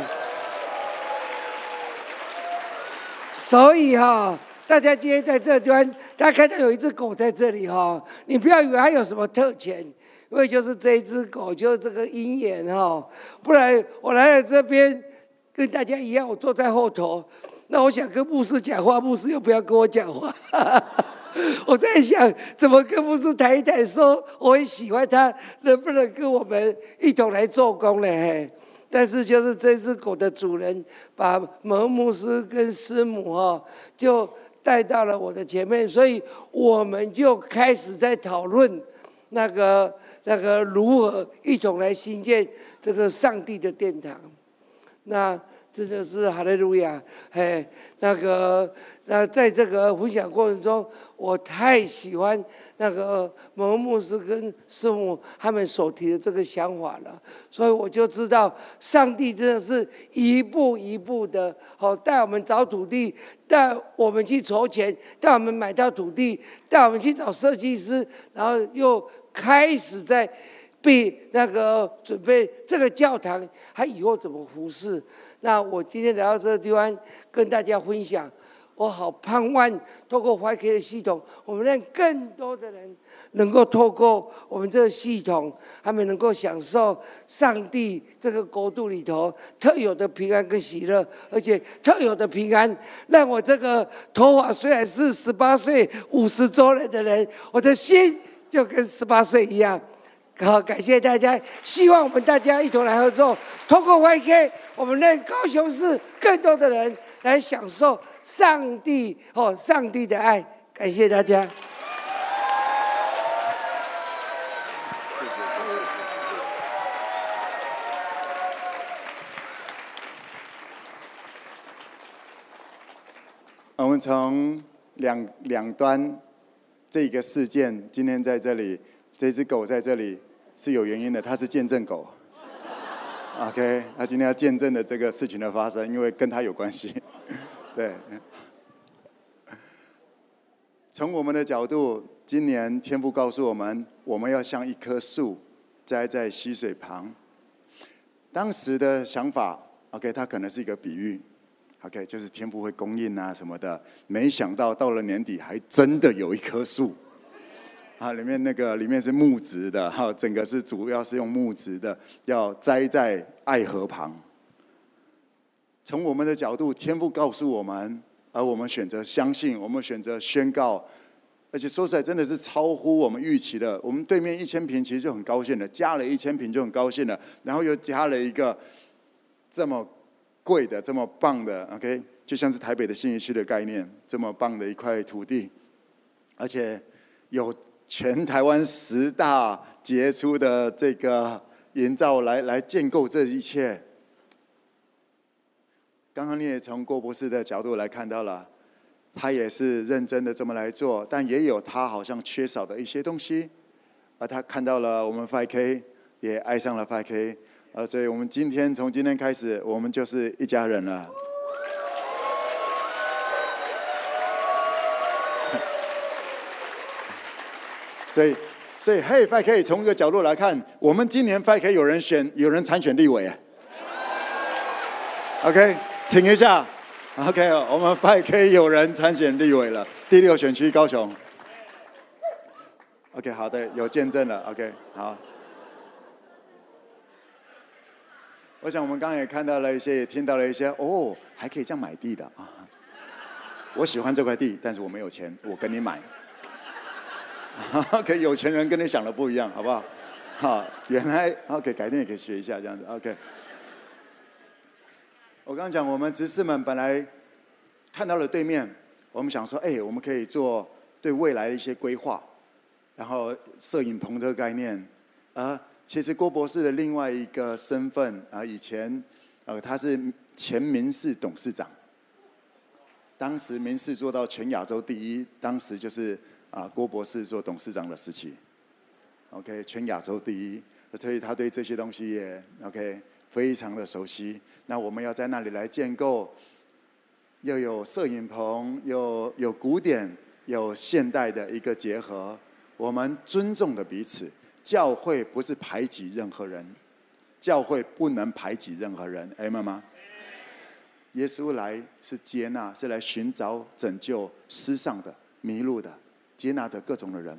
所以哈，大家今天在这端，大家看到有一只狗在这里哈，你不要以为它有什么特权，因为就是这一只狗，就是这个鹰眼哈，不然我来了这边跟大家一样，我坐在后头，那我想跟牧师讲话，牧师又不要跟我讲话。我在想，怎么跟牧师谈一谈，说我很喜欢他，能不能跟我们一同来做工呢？但是就是这只狗的主人把某牧师跟师母哈，就带到了我的前面，所以我们就开始在讨论那个那个如何一同来兴建这个上帝的殿堂。那。真的是哈利路亚！嘿，那个，那在这个分享过程中，我太喜欢那个某牧师跟师母他们所提的这个想法了，所以我就知道上帝真的是一步一步的，好带我们找土地，带我们去筹钱，带我们买到土地，带我们去找设计师，然后又开始在被那个准备这个教堂，还以后怎么服侍。那我今天来到这个地方，跟大家分享，我好盼望透过 YK 的系统，我们让更多的人能够透过我们这个系统，他们能够享受上帝这个国度里头特有的平安跟喜乐，而且特有的平安，让我这个头发虽然是十八岁五十周年的人，我的心就跟十八岁一样。好，感谢大家，希望我们大家一同来合作，通过 YK，我们让高雄市更多的人来享受上帝哦，上帝的爱。感谢大家。我们从两两端这个事件，今天在这里，这只狗在这里是有原因的，他是见证狗。OK，他今天要见证的这个事情的发生，因为跟他有关系。对。从我们的角度，今年天父告诉我们，我们要像一棵树栽在溪水旁。当时的想法，OK，它可能是一个比喻。OK，就是天父会供应啊什么的，没想到到了年底还真的有一棵树，啊，里面那个里面是木质的，哈，整个是主要是用木质的，要栽在爱河旁。从我们的角度，天父告诉我们，而我们选择相信，我们选择宣告，而且说实在，真的是超乎我们预期的。我们对面一千坪其实就很高兴了，加了一千坪就很高兴了，然后又加了一个这么。贵的这么棒的，OK，就像是台北的信义区的概念，这么棒的一块土地，而且有全台湾十大杰出的这个营造来来建构这一切。刚刚你也从郭博士的角度来看到了，他也是认真的这么来做，但也有他好像缺少的一些东西，而他看到了我们 5K，也爱上了 5K。啊，所以我们今天从今天开始，我们就是一家人了。所以，所以，嘿，5K 从一个角度来看，我们今年 5K 有人选，有人参选立委啊。OK，停一下。OK，我们 5K 有人参选立委了，第六选区高雄。OK，好的，有见证了。OK，好。我想我们刚刚也看到了一些，也听到了一些，哦，还可以这样买地的啊！我喜欢这块地，但是我没有钱，我跟你买。OK，有钱人跟你想的不一样，好不好？好，原来 OK，改天也可以学一下这样子。OK，我刚刚讲，我们执事们本来看到了对面，我们想说，哎，我们可以做对未来的一些规划，然后摄影棚这个概念，啊。其实郭博士的另外一个身份啊，以前呃他是前民事董事长，当时民事做到全亚洲第一，当时就是啊郭博士做董事长的时期，OK 全亚洲第一，所以他对这些东西也 OK 非常的熟悉。那我们要在那里来建构，又有摄影棚，又有古典，有现代的一个结合，我们尊重的彼此。教会不是排挤任何人，教会不能排挤任何人，明白吗，耶稣来是接纳，是来寻找拯救失丧的、迷路的，接纳着各种的人。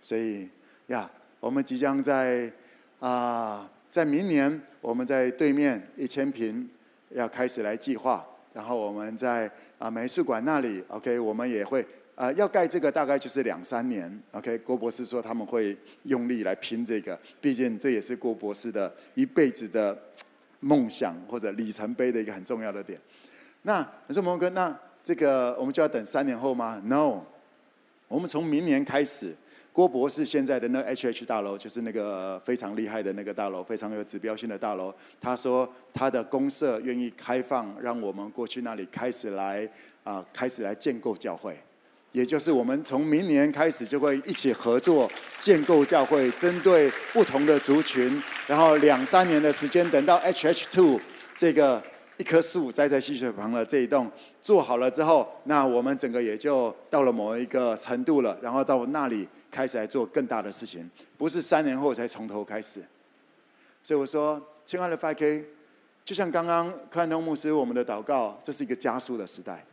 所以呀，我们即将在啊、在明年，我们在对面一千坪要开始来计划，然后我们在啊、美术馆那里，OK，我们也会。啊，要盖这个大概就是两三年，OK。郭博士说他们会用力来拼这个，毕竟这也是郭博士的一辈子的梦想或者里程碑的一个很重要的点。那你说蒙哥，那这个我们就要等三年后吗？No，我们从明年开始，郭博士现在的那 HH 大楼就是那个非常厉害的那个大楼，非常有指标性的大楼。他说他的公社愿意开放，让我们过去那里开始来啊，开始来建构教会。也就是我们从明年开始就会一起合作建构教会，针对不同的族群，然后两三年的时间，等到 HH Two 这个一棵树栽在溪水旁的这一栋做好了之后，那我们整个也就到了某一个程度了，然后到那里开始来做更大的事情，不是三年后才从头开始。所以我说，亲爱的 FK，就像刚刚克兰东牧师我们的祷告，这是一个加速的时代。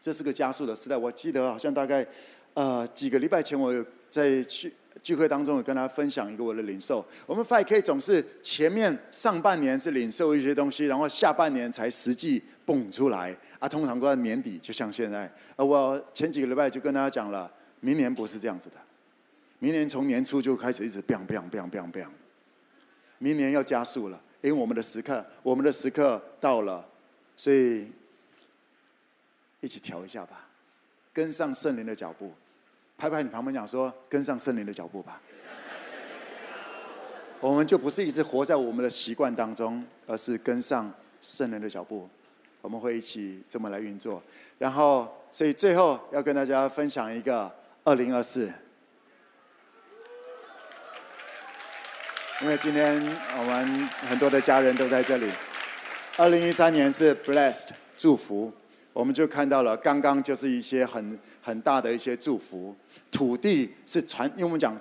这是个加速的时代。我记得好像大概，呃，几个礼拜前，我有在去聚会当中有跟大家分享一个我的领受。我们 5K 总是前面上半年是领受一些东西，然后下半年才实际蹦出来。啊，通常都在年底，就像现在。呃，我前几个礼拜就跟大家讲了，明年不是这样子的。明年从年初就开始一直 biang biang biang biang biang，明年要加速了，因为我们的时刻，我们的时刻到了，所以一起调一下吧，跟上圣灵的脚步，拍拍你旁边讲说，跟上圣灵的脚步吧。我们就不是一直活在我们的习惯当中，而是跟上圣灵的脚步。我们会一起这么来运作，然后，所以最后要跟大家分享一个二零二四，因为今天我们很多的家人都在这里。二零一三年是 blessed 祝福，我们就看到了刚刚就是一些很很大的一些祝福。土地是传，因为我们讲。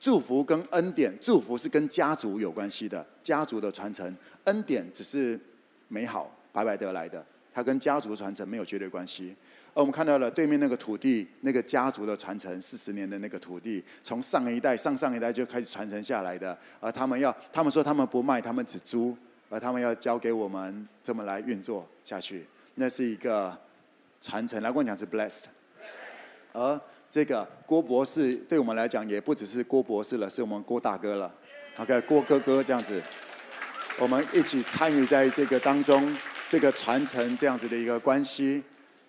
祝福跟恩典，祝福是跟家族有关系的，家族的传承；恩典只是美好白白得来的，它跟家族传承没有绝对关系。而我们看到了对面那个土地，那个家族的传承，四十年的那个土地，从上一代、上上一代就开始传承下来的。而他们要，他们说他们不卖，他们只租，而他们要交给我们这么来运作下去，那是一个传承。来跟我讲是 blessed，而。这个郭博士对我们来讲也不只是郭博士了，是我们郭大哥了。OK，郭哥哥这样子，我们一起参与在这个当中，这个传承这样子的一个关系。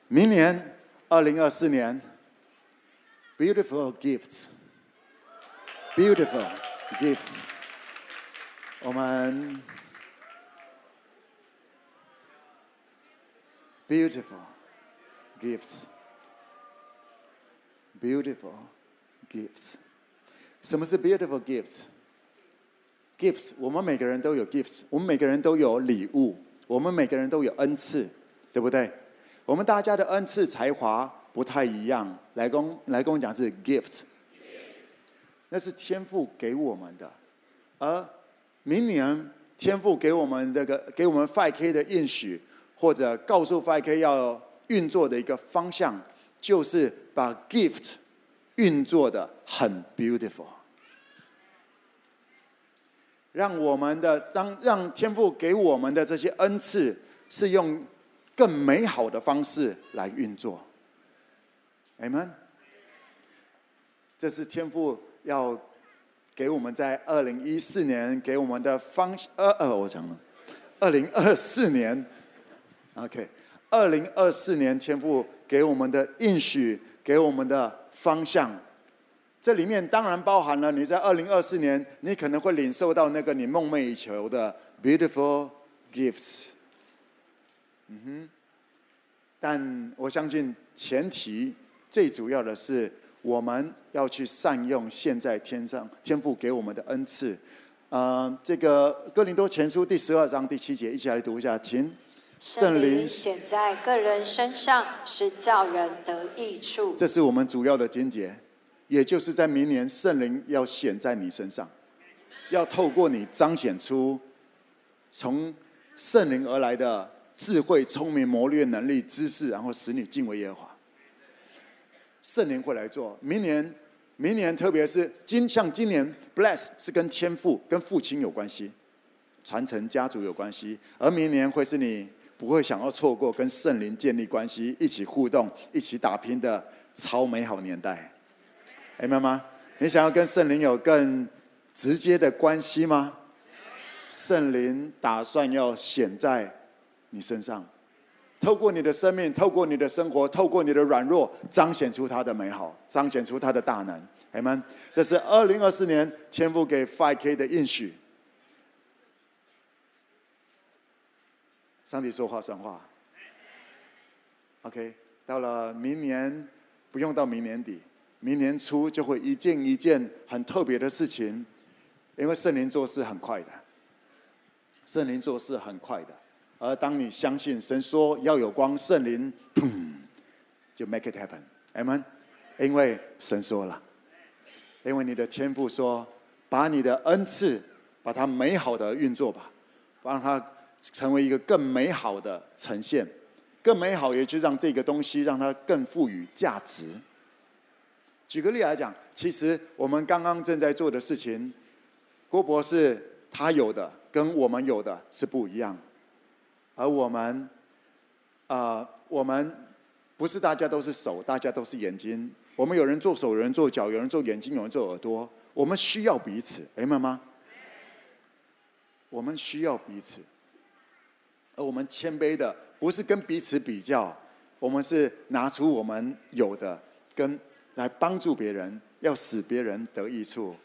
明年二零二四年，beautiful gifts，beautiful gifts，我们 beautiful gifts。Beautiful gifts，什么是 beautiful gifts？Gifts，我们每个人都有 gifts，我们每个人都有礼物，我们每个人都有恩赐，对不对？我们大家的恩赐才华不太一样。来跟来跟我讲是 gifts，那是天赋给我们的。而明年天赋给我们这个给我们 5K 的应许，或者告诉 5K 要运作的一个方向。就是把 gift 运作的很 beautiful，让我们的当让天父给我们的这些恩赐是用更美好的方式来运作，Amen。这是天父要给我们在二零一四年给我们的方呃呃，我讲了，二零二四年，OK。二零二四年，天父给我们的应许，给我们的方向，这里面当然包含了你在二零二四年，你可能会领受到那个你梦寐以求的 beautiful gifts。嗯哼，但我相信前提最主要的是，我们要去善用现在天上天父给我们的恩赐。呃，这个哥林多前书第十二章第七节，一起来读一下，请。圣灵显在个人身上，是叫人得益处。这是我们主要的经节，也就是在明年圣灵要显在你身上，要透过你彰显出从圣灵而来的智慧、聪明、谋略、能力、知识，然后使你敬畏耶和华。圣灵会来做。明年，明年特别是今像今年，bless 是跟天赋、跟父亲有关系，传承家族有关系，而明年会是你。不会想要错过跟圣灵建立关系、一起互动、一起打拼的超美好年代。哎，妈妈，你想要跟圣灵有更直接的关系吗？圣灵打算要显在你身上，透过你的生命，透过你的生活，透过你的软弱，彰显出他的美好，彰显出他的大能。哎们，这是二零二四年天父给 5K 的应许。上帝说话算话。OK，到了明年，不用到明年底，明年初就会一件一件很特别的事情，因为圣灵做事很快的，圣灵做事很快的。而当你相信神说要有光，圣灵砰就 make it happen，Amen。因为神说了，因为你的天赋说，把你的恩赐，把它美好的运作吧，让它。成为一个更美好的呈现，更美好，也就让这个东西让它更赋予价值。举个例来讲，其实我们刚刚正在做的事情，郭博士他有的跟我们有的是不一样，而我们，啊、我们不是大家都是手，大家都是眼睛，我们有人做手，有人做脚，有人做眼睛，有人做耳朵。我们需要彼此，明白吗？我们需要彼此，而我们谦卑的不是跟彼此比较，我们是拿出我们有的，跟来帮助别人，要使别人得益处。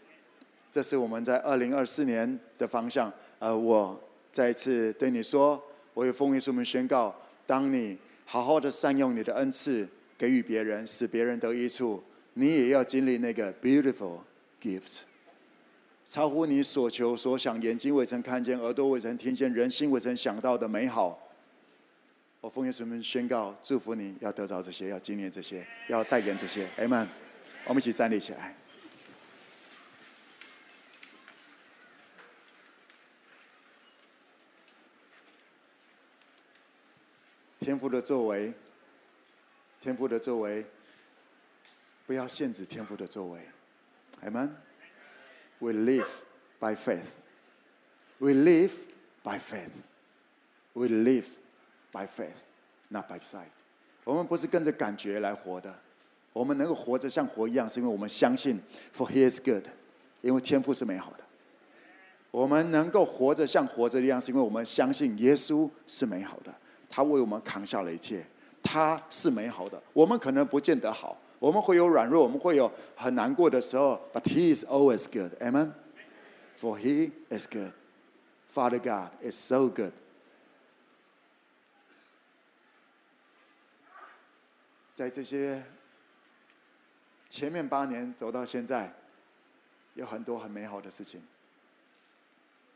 这是我们在二零二四年的方向。呃，我再一次对你说，我有奉耶稣们宣告：当你好好的善用你的恩赐，给予别人，使别人得益处，你也要经历那个 beautiful。Gifts，超乎你所求所想，眼睛未曾看见，耳朵未曾听见，人心未曾想到的美好。我奉耶稣名宣告，祝福你要得着这些，要经历这些，要带给这些。Amen。我们一起站立起来。天父的作为，天父的作为，不要限制天父的作为。Amen. We live by faith. We live by faith. We live by faith, not by sight. 我们不是跟着感觉来活的，我们能够活着像活一样，是因为我们相信，For He is good，因为天赋是美好的。我们能够活着像活着一样，是因为我们相信耶稣是美好的，他为我们扛下了一切，他是美好的。我们可能不见得好。我们会有软弱，我们会有很难过的时候，But He is always good. Amen. For He is good. Father God is so good. 在这些前面八年走到现在，有很多很美好的事情。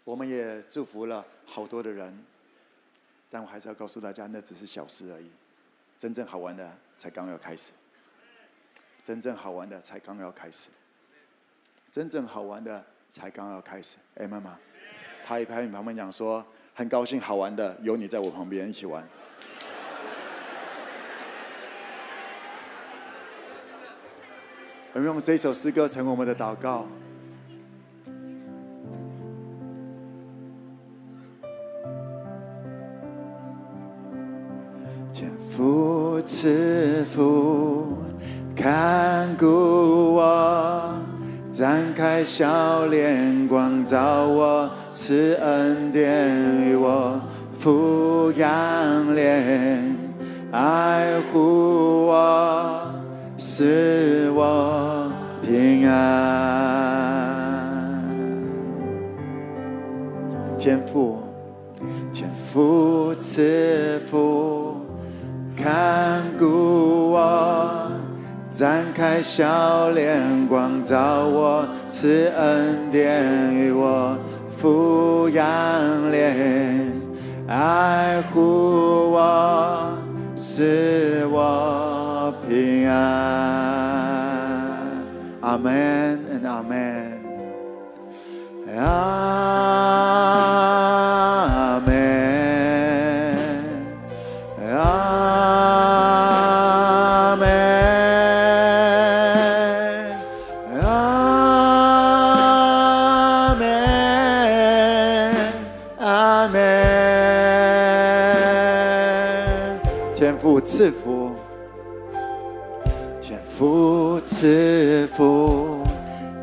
我们也祝福了好多的人，但我还是要告诉大家，那只是小事而已。真正好玩的才刚要开始。真正好玩的才刚要开始，真正好玩的才刚要开始。哎，妈妈，拍一拍你旁边讲说，很高兴好玩的有你在我旁边一起玩。我们用这首诗歌成为我们的祷告。天父赐福。开笑脸光照我，赐恩典与我，抚养怜爱护我，使我平安。天父，天父赐展开笑脸光照我，赐恩典与我，抚养怜爱护我，使我平安。阿门，and 阿门。赐福，天父赐福，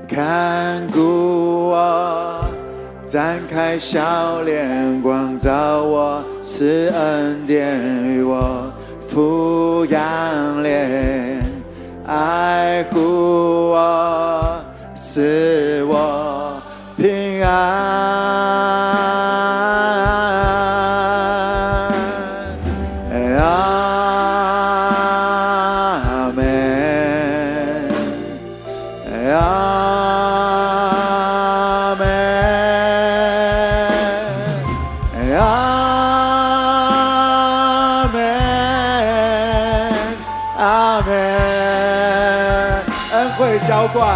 看顾我，展开笑脸光照我，赐恩典与我，抚养怜爱护我，使我平安。浇灌，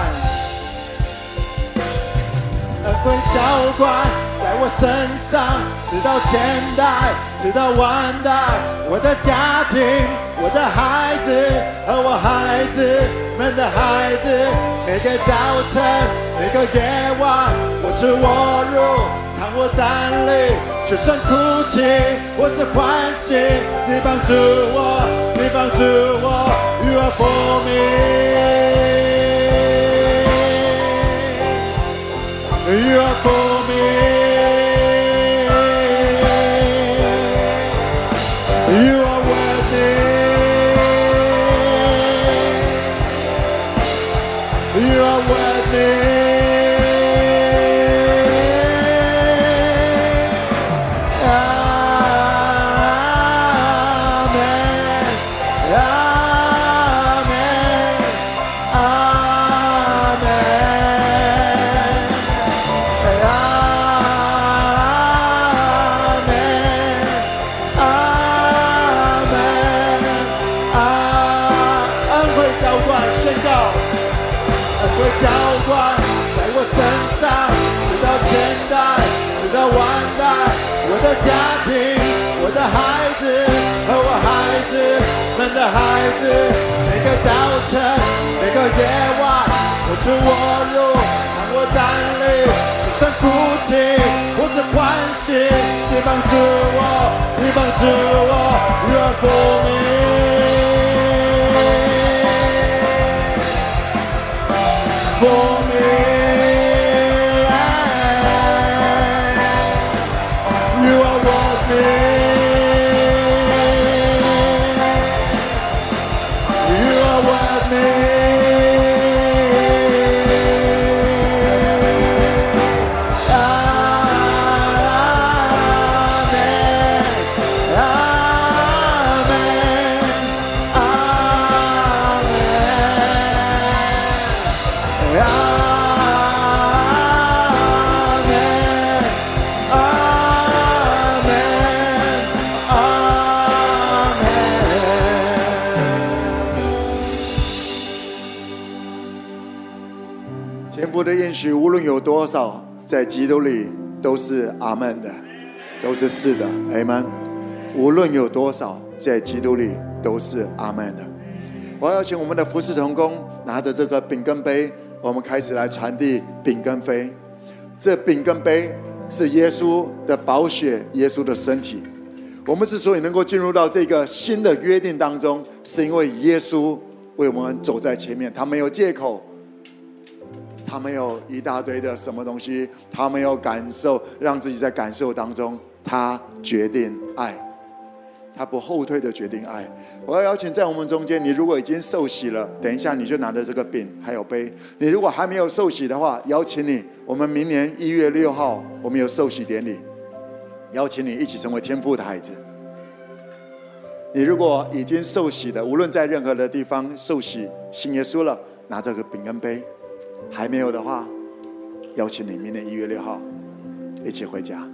恩惠浇灌，在我身上，直到千代，直到万代，我的家庭，我的孩子和我孩子们的孩子，每个早晨，每个夜晚，我吃我入，常我站立，就算哭泣或是欢喜，你帮助我，你帮助我，You are for me，You You're 每个夜晚，我自我入，让我站立，就算哭泣或者欢喜，你帮助我，你帮助我，越过你，过有多少，在基督里都是阿门的，都是是的，阿门。无论有多少，在基督里都是阿门的。我要请我们的服侍同工拿着这个饼跟杯，我们开始来传递饼跟杯。这饼跟杯是耶稣的宝血，耶稣的身体。我们之所以能够进入到这个新的约定当中，是因为耶稣为我们走在前面，他没有借口。他没有一大堆的什么东西，他没有感受，让自己在感受当中，他决定爱，他不后退的决定爱。我要邀请在我们中间，你如果已经受洗了，等一下你就拿着这个饼还有杯；你如果还没有受洗的话，邀请你，我们明年一月六号我们有受洗典礼，邀请你一起成为天父的孩子。你如果已经受洗的，无论在任何的地方受洗信耶稣了，拿这个饼跟杯。还没有的话，邀请你明年一月六号一起回家。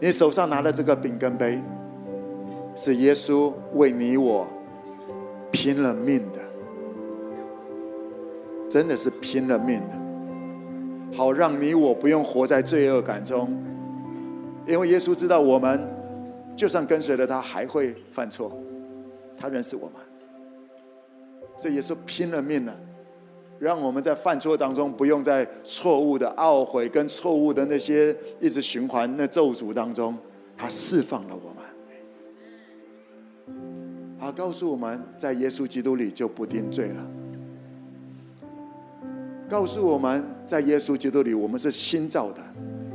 你手上拿的这个饼跟杯，是耶稣为你我拼了命的，真的是拼了命的，好让你我不用活在罪恶感中，因为耶稣知道我们就算跟随了他，还会犯错，他认识我们，所以耶稣拼了命了。让我们在犯错当中，不用在错误的懊悔跟错误的那些一直循环那咒诅当中，他释放了我们，他告诉我们在耶稣基督里就不定罪了，告诉我们在耶稣基督里我们是新造的，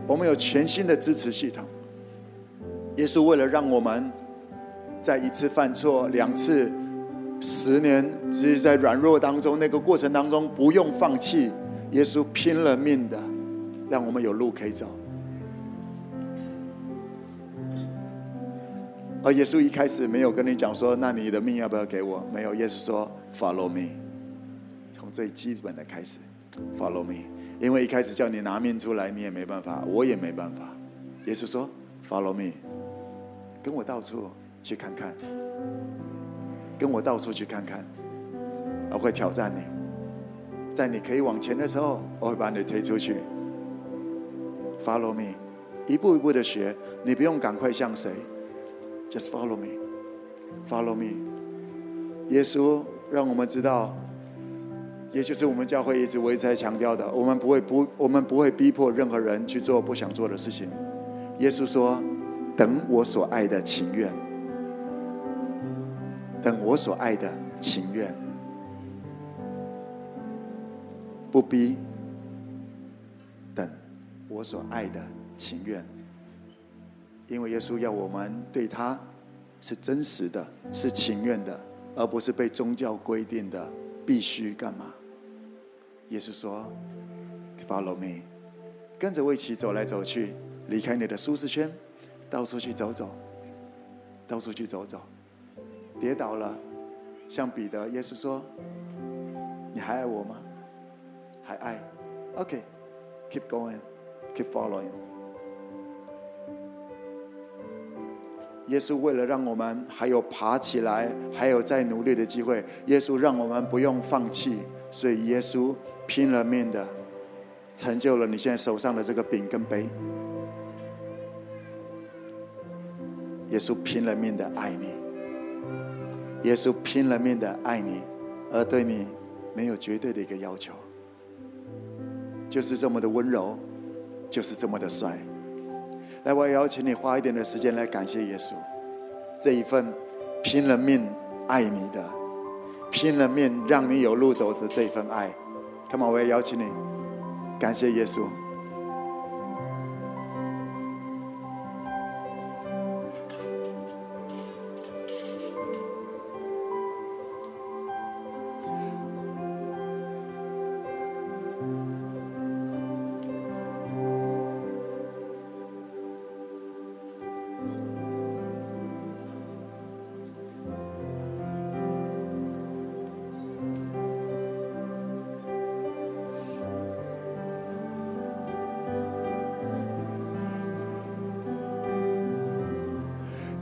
我们有全新的支持系统。耶稣为了让我们在一次犯错两次。十年，只是在软弱当中，那个过程当中不用放弃，耶稣拼了命的，让我们有路可以走。而耶稣一开始没有跟你讲说，那你的命要不要给我？没有，耶稣说 Follow me，从最基本的开始 Follow me，因为一开始叫你拿命出来，你也没办法，我也没办法。耶稣说 Follow me，跟我到处去看看。跟我到处去看看，我会挑战你，在你可以往前的时候，我会把你推出去。Follow me，一步一步的学，你不用赶快向谁，Just follow me，Follow me。耶稣让我们知道，也就是我们教会一直我一直在强调的，我们不会不，我们不会逼迫任何人去做不想做的事情。耶稣说：“等我所爱的情愿，等我所爱的情愿，不逼，等我所爱的情愿。”因为耶稣要我们对他是真实的，是情愿的，而不是被宗教规定的必须干嘛。耶稣说：“Follow me，跟着我一起走来走去，离开你的舒适圈，到处去走走，到处去走走。跌倒了，像彼得，耶稣说：‘你还爱我吗？还爱？’OK，keep going，keep following。耶稣为了让我们还有爬起来，还有再努力的机会，耶稣让我们不用放弃，所以耶稣。”拼了命的成就了你现在手上的这个饼跟杯。耶稣拼了命的爱你，耶稣拼了命的爱你，而对你没有绝对的一个要求，就是这么的温柔，就是这么的帅。来，我邀请你花一点的时间来感谢耶稣，这一份拼了命爱你的，拼了命让你有路走的这份爱。Come on，我也邀请你，感谢耶稣。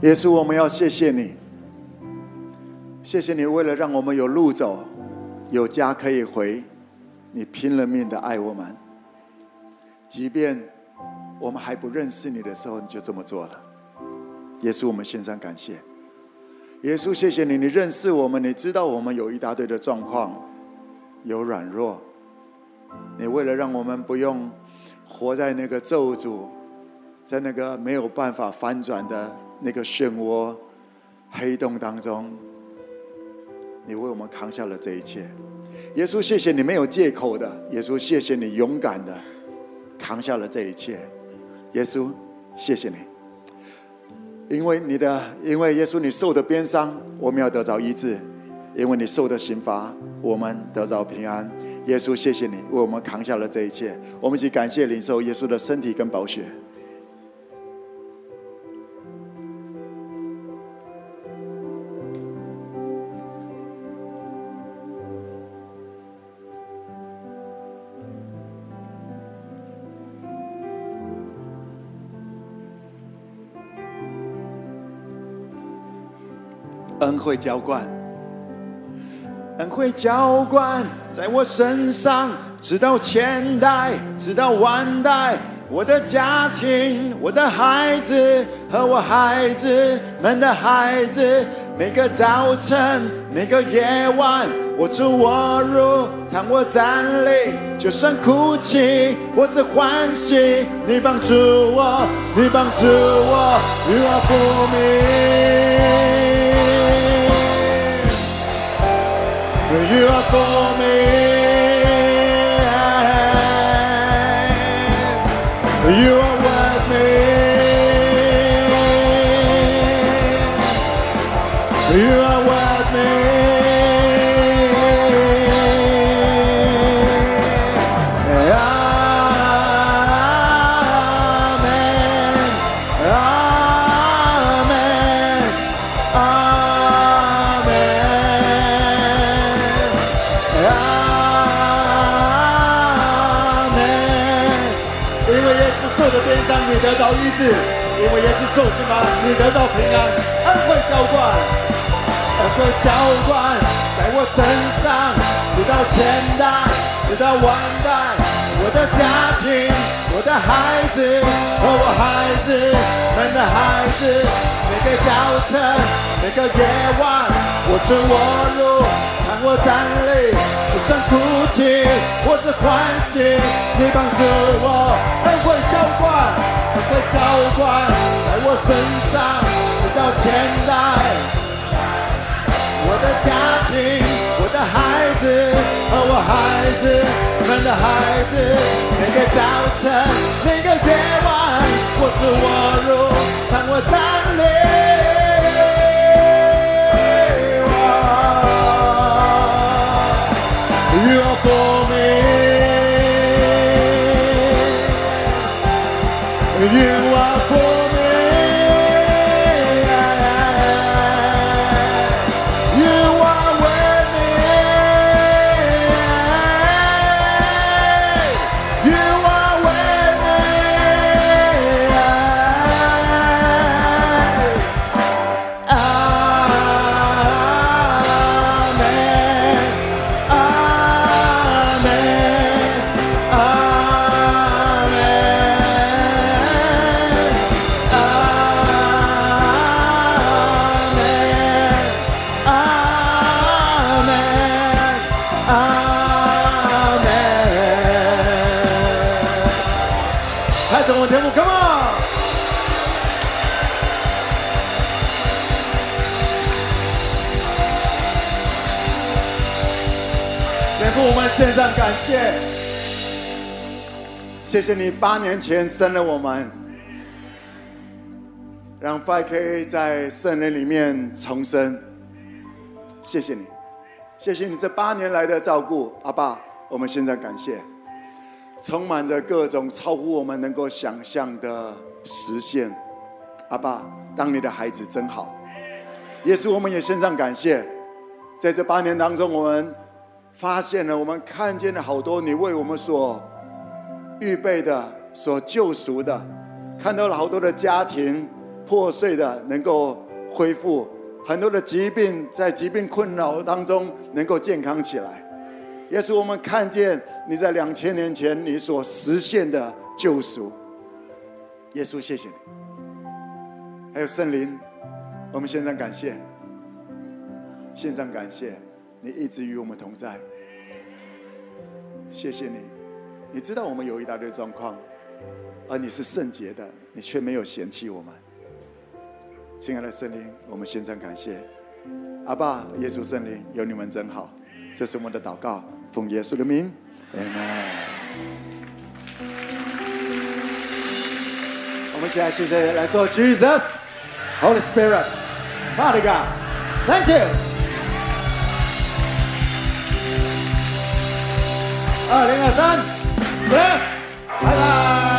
耶稣，我们要谢谢你，谢谢你为了让我们有路走，有家可以回，你拼了命的爱我们，即便我们还不认识你的时候，你就这么做了。耶稣，我们献上感谢。耶稣，谢谢你，你认识我们，你知道我们有一大堆的状况，有软弱，你为了让我们不用活在那个咒诅，在那个没有办法翻转的。那个漩涡、黑洞当中，你为我们扛下了这一切。耶稣，谢谢你没有借口的。耶稣，谢谢你勇敢的扛下了这一切。耶稣，谢谢你，因为你的，因为耶稣你受的鞭伤，我们要得着医治；因为你受的刑罚，我们得着平安。耶稣，谢谢你为我们扛下了这一切。我们一起感谢领受耶稣的身体跟宝血。会浇灌，恩惠浇灌在我身上，直到千代，直到万代。我的家庭，我的孩子和我孩子们的孩子，每个早晨，每个夜晚，我出我入，当我站立，就算哭泣或是欢喜，你帮助我，你帮助我，与我不明。You are for me. 你得到医治；因为耶稣受刑吗，你得到平安。恩惠浇灌，恩惠浇灌在我身上，直到千代，直到万代。我的家庭，我的孩子和我孩子们的孩子，每个早晨，每个夜晚。我存我路，看我站立，就算哭泣，我只欢喜。你帮助我，恩惠浇灌，恩惠浇灌在我身上，直到千代。我的家庭，我的孩子和我孩子们的孩子，每个早晨，每个夜晚，我出我入，常我站立。You 我们献上感谢，谢谢你八年前生了我们，让 FK 在圣灵里面重生。谢谢你，谢谢你这八年来的照顾，阿爸，我们献上感谢，充满着各种超乎我们能够想象的实现。阿爸，当你的孩子真好。也是，我们也献上感谢，在这八年当中，我们。发现了，我们看见了好多你为我们所预备的、所救赎的，看到了好多的家庭破碎的能够恢复，很多的疾病在疾病困扰当中能够健康起来。也是我们看见你在两千年前你所实现的救赎。耶稣，谢谢你。还有圣灵，我们献上感谢，献上感谢。你一直与我们同在，谢谢你。你知道我们有一大堆状况，而你是圣洁的，你却没有嫌弃我们。亲爱的圣灵，我们献上感谢。阿爸，耶稣圣灵，有你们真好。这是我们的祷告，奉耶稣的名，Amen。我们现在谢谢来说，Jesus，Holy Spirit，Father God，Thank you。二零二三，Bless，拜拜。